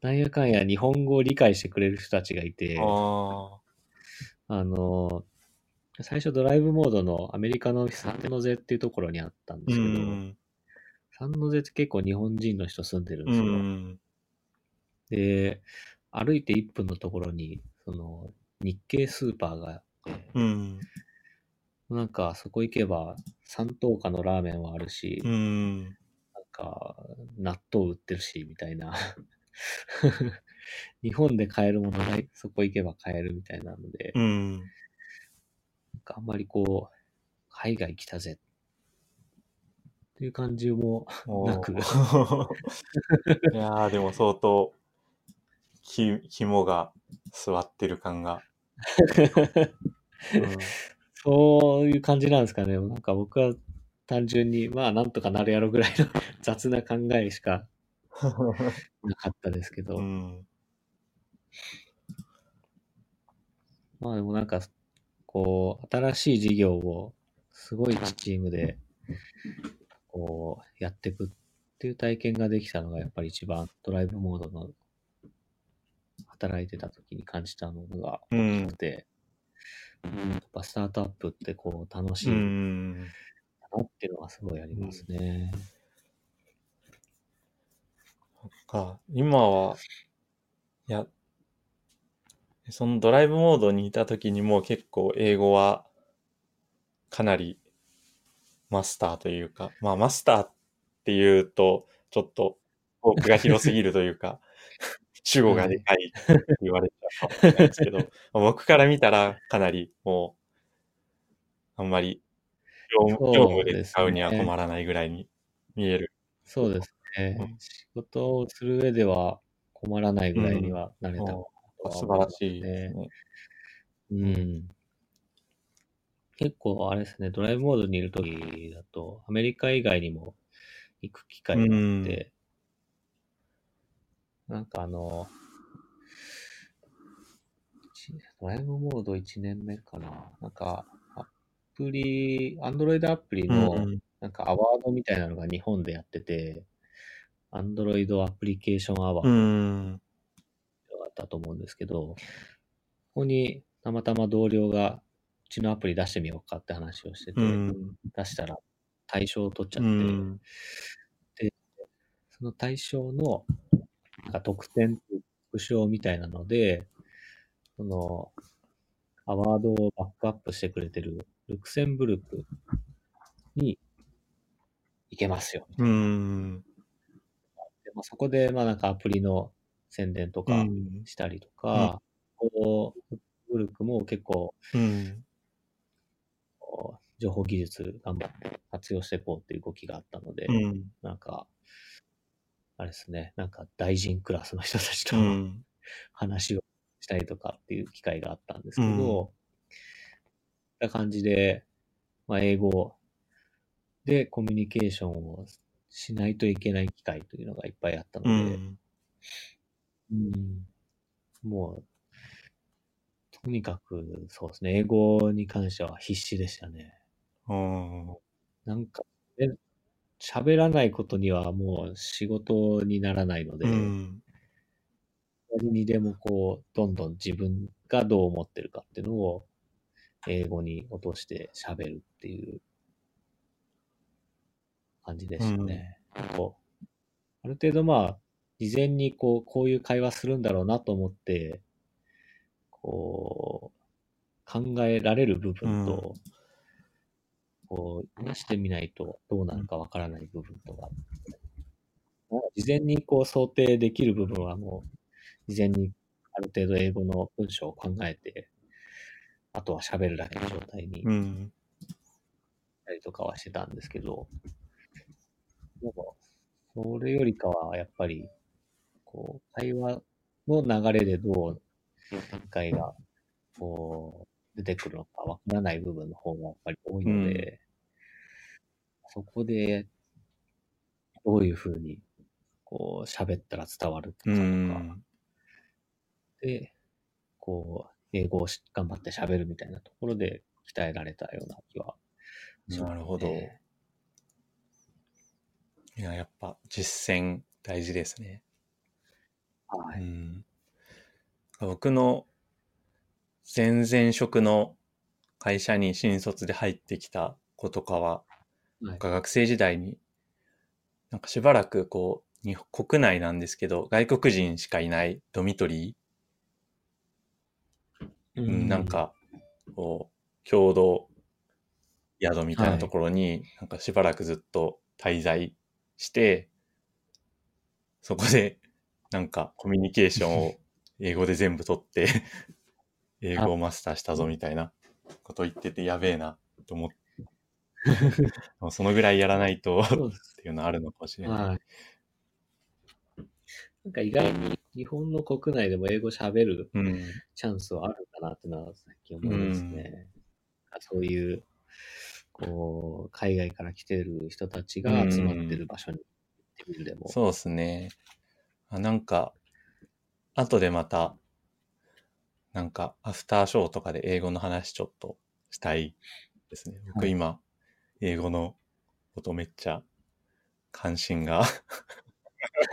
なんやかんや日本語を理解してくれる人たちがいて、ああの、最初ドライブモードのアメリカのサンノゼっていうところにあったんですけど、ん。サンノゼって結構日本人の人住んでるんうですよ。ん。で、歩いて1分のところに、その、日系スーパーがあって、うん。なんかそこ行けば三等価のラーメンはあるし、うん。なんか納豆売ってるし、みたいな。*laughs* 日本で買えるものがそこ行けば買えるみたいなので、うん。かあんまりこう、海外来たぜっていう感じもおなくーいやー、でも相当、き、肝が座ってる感が。*laughs* そういう感じなんですかね。なんか僕は単純に、まあなんとかなるやろぐらいの雑な考えしか *laughs* なかったですけど、うん。まあでもなんか、こう、新しい事業をすごいチームで、こう、やっていくっていう体験ができたのがやっぱり一番ドライブモードの働いてた時に感じたのが大きくて、やっぱスタートアップってこう楽しい。なっていうのはすごいありますね。か、今は、いや、そのドライブモードにいた時にもう結構英語はかなりマスターというか、まあマスターっていうとちょっとフォークが広すぎるというか、*laughs* 主語がでかいって言われちゃうかもしれないですけど、ま *laughs* あ僕から見たらかなりもう、あんまり業務で使うには困らないぐらいに見える。そうですね。うん仕事をする上では困らないぐらいにはなれたかなとは素晴らしいですね。うん。結構あれですね、ドライブモードにいるときだと、アメリカ以外にも行く機会があって、なんかあの、ちドライブモード1年目かな。なんか、アプリ、アンドロイドアプリの、うんなんかアワードみたいなのが日本でやってて、アンドロイドアプリケーションアワーうドったと思うんですけど、ここにたまたま同僚が、うちのアプリ出してみようかって話をしてて、うん。出したら対象を取っちゃうって、ん。その対象のなんか特典、副賞みたいなので、その、アワードをバックアップしてくれてるルクセンブルクに行けますよ。うん。でまあ、そこで、まあなんかアプリの宣伝とうかん。したりとか、こう、ブルクも結構、うん。情報技術頑張って活用していこうっていう動きがあったので、うん。なんか、あれですね、なんか大臣クラスの人たちとうん。話をしたりとかっていう機会があったんですけど、こんな感じで、まあ、英語でコミュニケーションをしないといけない機会というのがいっぱいあったので、うん。うんもう、とにかく、そうですね、英語に関しては必死でしたね。うん。なんか、え喋らないことにはもう仕事にならないので、うん。誰にでもこう、どんどん自分がどう思ってるかっていうのを、英語に落として喋るっていう感じでしたね。こうある程度まあ、事前にこう、こういう会話するんだろうなと思って、こう、考えられる部分と、こう、話してみないとどうなるかわからない部分とか、事前にこう想定できる部分はもう、事前にある程度英語の文章を考えて、あとは喋るだけの状態にうん。たりとかはしてたんですけど、でも、それよりかはやっぱり、こう、会話の流れでどう展開が、こう、出てくるのかわからない部分の方がやっぱり多いので、そこで、どういうふうに、こう、喋ったら伝わるかうとか、ん。で、こう、英語をし頑張って喋るみたいなところで鍛えられたような気はしますねなるほど。いや、やっぱ実践大事ですね。はい。うん。僕の前々職の会社に新卒で入ってきた子とかは、はいなんか学生時代に、なんかしばらくこう、日本国内なんですけど、外国人しかいないドミトリー、うん、なん、か、こう、共同宿みたいなところに、なんかしばらくずっと滞在して、そこで、なんかコミュニケーションを英語で全部取って、*laughs* 英語をマスターしたぞみたいなこと言っててやべえなと思って、*laughs* そのぐらいやらないとっ。ていうのあるのかもしれない。はい。なんか意外に日本の国内でも英語喋るうん。チャンスはあるんだなってのは最近思いますね。そういう、こう、海外から来てる人たちが集まってる場所に行ってみるでも。そうですね。あなんか、後でまた、なんか、アフターショーとかで英語の話ちょっとしたいですね。僕はい今、英語のことめっちゃ関心が *laughs*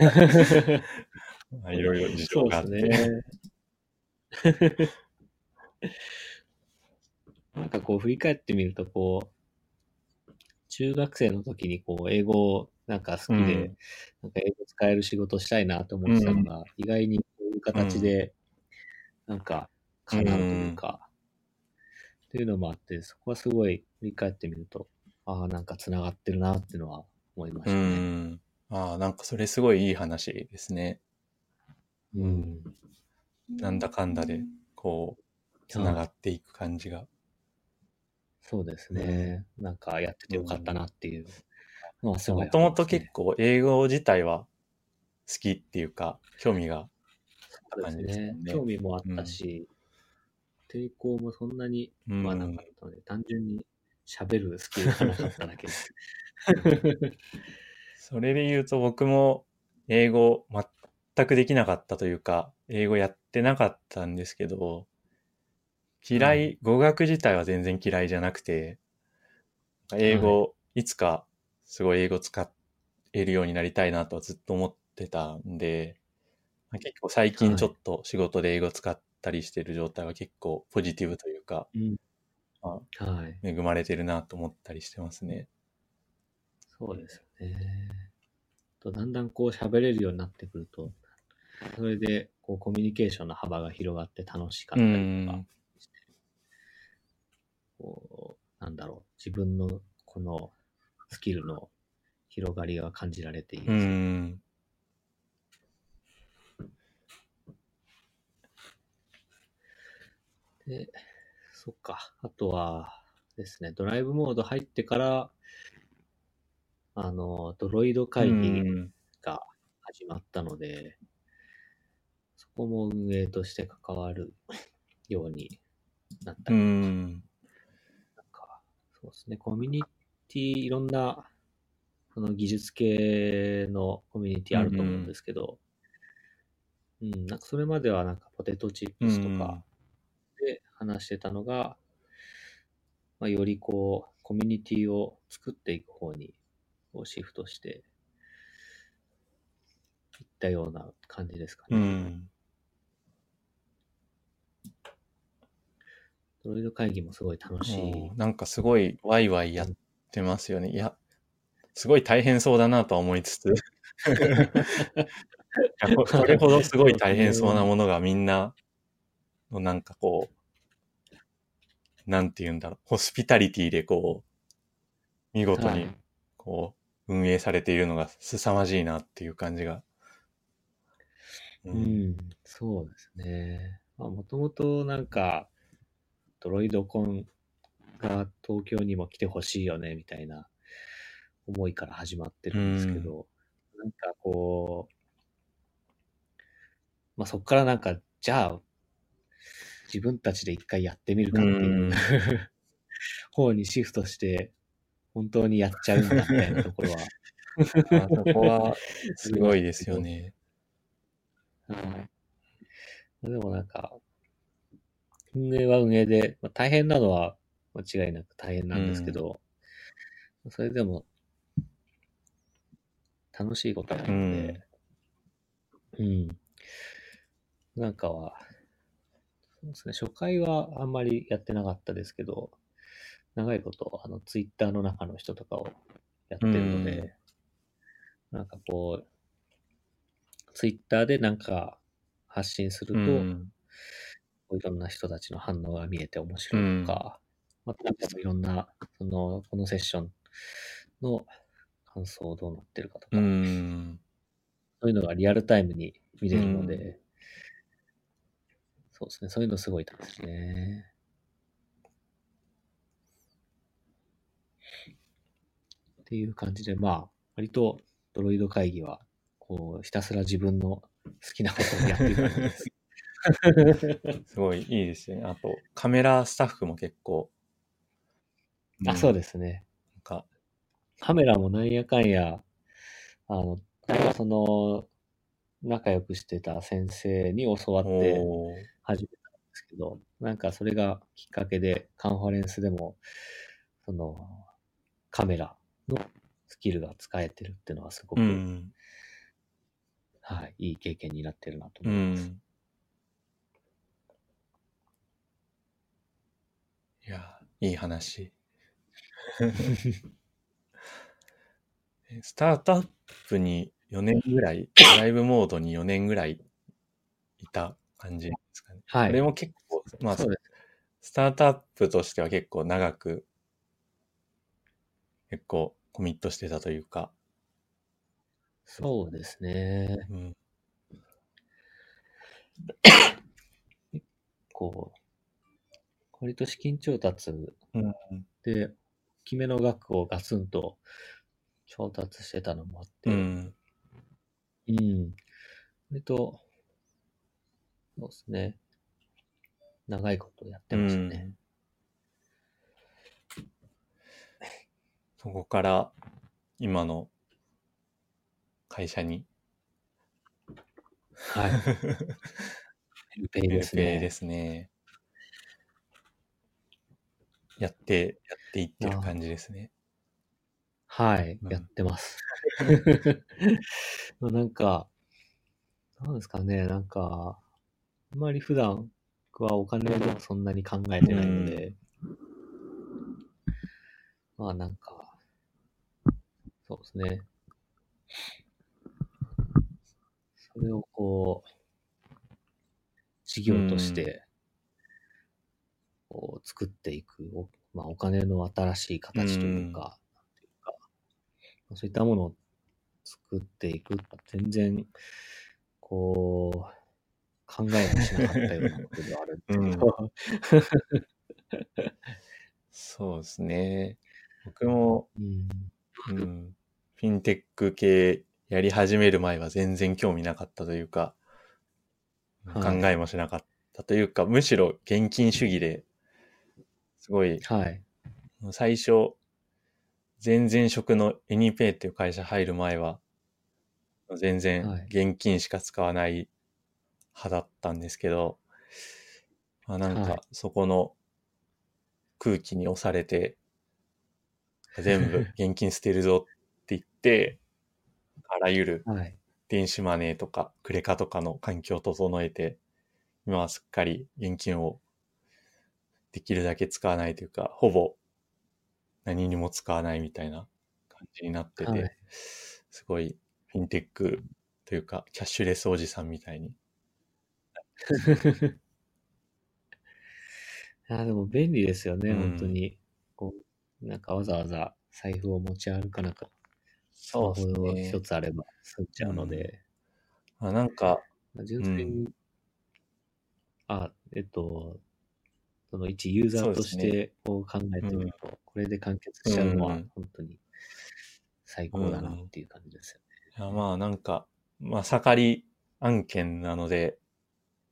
まあいろいろ事情があって。*laughs* なんかこう振り返ってみると、こう、中学生の時にこう英語なんか好きで、うんなんか英語使える仕事したいなと思ってたのが、意外にこういう形で、なんか叶うというか、っていうのもあって、そこはすごい振り返ってみると、ああ、なんか繋がってるなっていうのは思いましうたね。ん。ああ、なんかそれすごいいい話ですね。うん。なんだかんだで、こう、つながっていく感じが。そうですね。なんかやっててよかったなっていうもともと結構英語自体は好きっていうか、興味がそうですね。感じですよ。ね。興味もあったし、抵抗もそんなに、うん。まあなかったので、単純に喋るスキルがなかっただけ。で。*laughs* それで言うと僕も英語全くできなかったというか、英語やってなかったんですけど、嫌い、語学自体は全然嫌いじゃなくて、英語、いつかすごい英語使えるようになりたいなとはずっと思ってたんで、まあ結構最近ちょっと仕事で英語使ったりしてる状態は結構ポジティブというか、うんまはい。恵まれてるなと思ったりしてますね。そうですよね。とだんだんこう喋れるようになってくると、それでこうコミュニケーションの幅が広がって楽しかったりとかこう、なんだろう、自分のこのスキルの広がりが感じられていいでうす。で、そっか。あとはですね、ドライブモード入ってから、あの、ドロイド会う議んが始まったので、そこも運営として関わるようになったうりとか、ん。なんか、そうですね、コミュニティ、いろんな、その技術系のコミュニティあると思うんですけど、うん、うん、なんかそれまではなんかポテトチップスとかで話してたのが、まあ、よりこう、コミュニティを作っていく方にこうシフトしていったような感じですかね。うん。ドロイド会議もすごい楽しい。なんかすごいワイワイやってますよね。いや、すごい大変そうだなとは思いつつ。*laughs* ここれほどすごい大変そうなものがみんなのなんかこう、なんて言うんだろう、ホスピタリティでこう、見事にはいこう、運営されているのが凄まじいなっていう感じが。ううん、そうですね。まあ、もともとなんか、ドロイドコンが東京にも来てほしいよね、みたいな思いから始まってるんですけど、なんかこう、まあそこからなんか、じゃあ、自分たちで一回やってみるかっていう、うん *laughs* 方にシフトして、本当にやっちゃうんだみたいなところは、*laughs* あそこはすごいですよね。はい。でもなんか、運営は運営で、まあ、大変なのは間違いなく大変なんですけど、それでも、楽しいことなので、うん。なんかは、そうですね、初回はあんまりやってなかったですけど、長いこと、あの、ツイッターの中の人とかをやってるので、なんかこう、ツイッターでなんか発信すると、うん。こういろんな人たちの反応が見えて面白いとか、またいろんな、その、このセッションの感想どうなってるかとか、うん。そういうのがリアルタイムに見れるので、そうですね、そういうのすごい楽しいね。っていう感じで、まあ、割とドロイド会議は、こう、ひたすら自分の好きなことをやってる感じです。*laughs* すごいいいですよね。あと、カメラスタッフも結構。あ、そうでですね。す。なんか、カメラもなんやかんや、あの、その、仲良くしてた先生に教わって始めたんですけど、なんかそれがきっかけでカンファレンスでも、その、カメラのスキルが使えてるっていうのはすごく、うん。はい、いい経験になってるなとう思います。ん。いや、いい話。え *laughs* スタートアップに4年ぐらい、*laughs* ライブモードに4年ぐらいいた感じですかね。はい。これも結構、まあ、そうです。スタートアップとしては結構長く、結構コミットしてたというか、そうですね。うん。こう、割と資金調達うん。きめの額をガツンと調達してたのもあって、うん。うん。割と、そうですね。長いことやってましたね。そこから今の会社に、はい。ペルペイペですね。ルペイですね。やって、やっていってる感じですね。はい、うんやってます。*laughs* まあなんか、なんですかね、なんか、あんまり普段はお金のことそんなに考えてないので、まあなんか、そうですね。それをこう、事業として、作っていく、おまあ、お金の新しい形というか、うか。そういったものを作っていく、全然、こう、考えもしなかったようなことではあるんですけど、そうですね。僕も、うん、うん、フィンテック系やり始める前は全然興味なかったというか、考はい。えもしなかったというか、むしろ現金主義で、すごい、はい。最初、前々職のエニペイっていう会社入る前は、全然はい現金しか使わない派だったんですけど、まあなんはいかそこの空気に押されて、全部現金捨てるぞって言って、*laughs* あらゆるはい。電子マネーとかクレカとかの環境を整えて、今はすっかり現金をできるだけ使わないというか、ほぼ何にも使わないみたいな感じになってて、はい。すごいフィンテックというか、キャッシュレスおじさんみたいに。*laughs* あでも便利ですよね、うん。本当に。こう、なんかわざわざ財布を持ち歩かなくスマホそうですね。一つあれば済んじゃうので、あなんか、まあ純粋に、あ、えっと、その一ユーザーとしてこう考えてみると、これで完結しちゃうのはうん本当に最高だなっていう感じですよね。いやまあなんか、まあ盛り案件なので、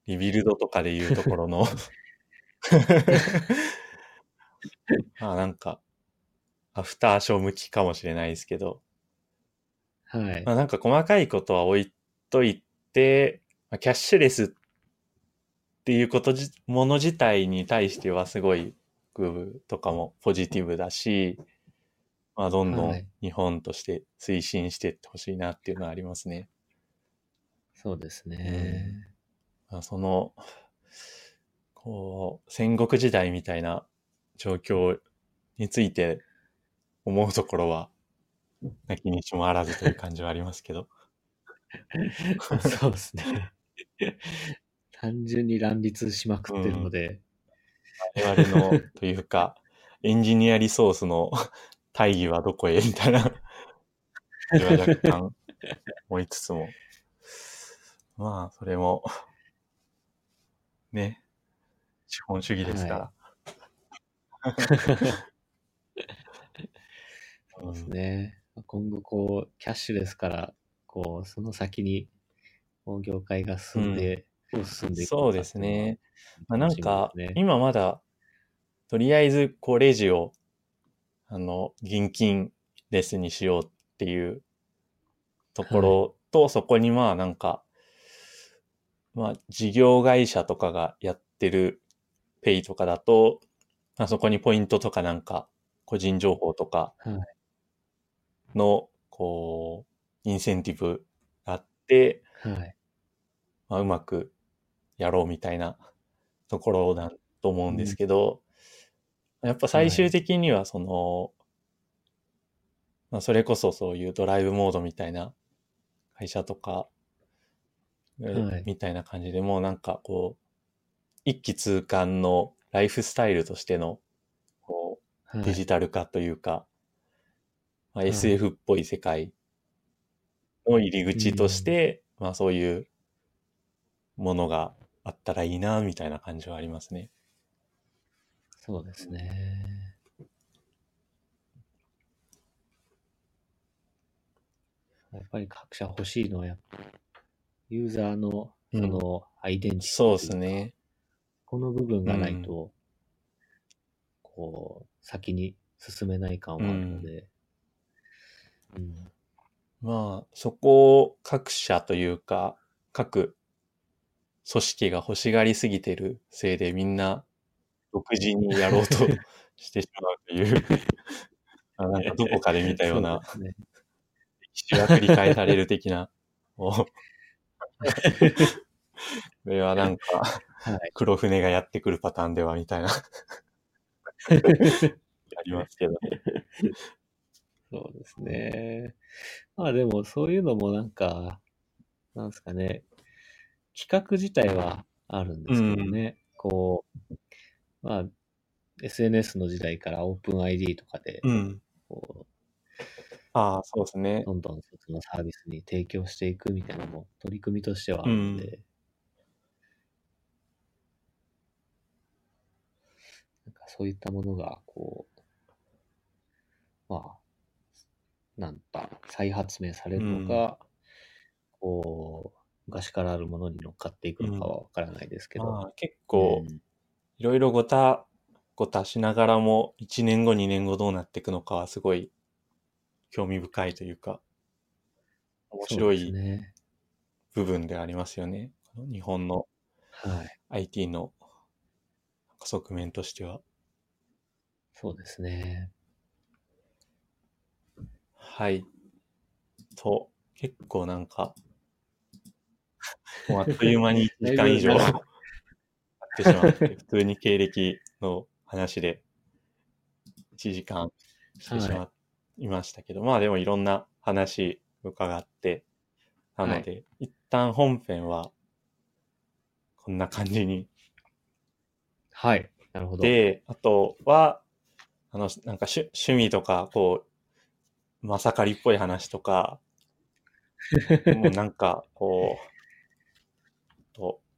リビルドとかでいうところの。*laughs* まあなんか、アフターショー向きかもしれないですけど、はい。まあなんか細かいことは置いといて、まあキャッシュレスっていうことじ、もの自体に対してはすごい、グーとかもポジティブだし、まあどんどんはい日本として推進していってほしいなっていうのはありますね。そうですね。まあその、こう、戦国時代みたいな状況について思うところは、なきにしもあらずという感じはありますけど。*laughs* そうですね。単純に乱立しまくってるので、我々の、というか、*laughs* エンジニアリソースの大義はどこへみたいな、若干思いつつも。*laughs* まあ、それも、ね、資本主義ですから。*laughs* そうですね。今後こう、キャッシュレスから、こう、その先に、こう、業界が進んで、進んでいくそうですね。まあ、なんか今まだ、とりあえず、こう、レジを、あの、現金レスにしようっていうところと、そこにまあ、なんか、まあ、事業会社とかがやってるペイとかだと、まあ、そこにポイントとかなんか、個人情報とかはいの、こう、インセンティブがあって、はい。まあ、うまくやろうみたいなところだと思うんですけど、やっぱ最終的にはその、まあ、それこそそういうドライブモードみたいな会社とか、えはい。みたいな感じでもうなんかこう、一気通貫のライフスタイルとしての、こう、はい、デジタル化というか、まあ、はい。SF っぽい世界の入り口として、まあそういうものがあったらいいな、みたいな感じはありますね。そうですね。やっぱり各社欲しいのはやっぱ、ユーザーのそのアイデンティティそうですね。この部分がないと、こう、先に進めない感はあるので、うんまあ、そこを各社というか、各組織が欲しがりすぎてるせいでみんな独自にやろうと *laughs* してしまうという、あなんかどこかで見たような歴史が繰り返される的な、*laughs* おこれはなんか、はい。黒船がやってくるパターンではみたいな、*laughs* ありますけどね。そうですね。まあでもそういうのもなんか、なんですかね、企画自体はあるんですけどね、こう、まあ、SNS の時代から OpenID とかで、うん。こああ、そうですね。う、。どんどんそのサービスに提供していくみたいなのも取り組みとしてはあるので、なんかそういったものが、こう、まあ、なんか再発明されるのか、こう、昔からあるものに乗っかっていくのかはわからないですけど。まあ、結構う、んいろいろごたごたしながらも、1年後、2年後どうなっていくのかはすごい興味深いというか、面白いね。部分でありますよね。この日本のはい。IT の側面としては。そうですね。はい。と、結構なんか、もうあっという間に1時間以上経ってしまって、普通に経歴の話で1時間してしまいましたけど、まあでもいろんな話伺って、なので、一旦本編はこんな感じに。はい。なるほど。で、あとは、あの、なんか趣趣味とか、こう、まさかりっぽい話とか、*laughs* もうなんか、こう、と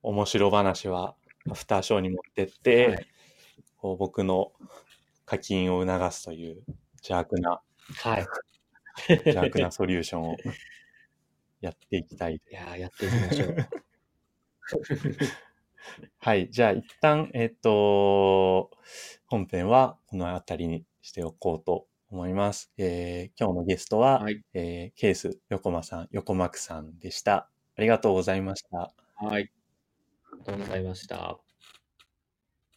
面白話はアフターショーに持ってって、はいこう僕の課金を促すという邪悪な、はい。邪悪なソリューションをやっていきたい。いやーやっていきましょう。*laughs* はい。じゃあ一旦、えっ、と、本編はこの辺りにしておこうと思います。えー今日のゲストは、はい。えーケース横間さん、横幕さんでした。ありがとうございました。はい。ありがとうございました。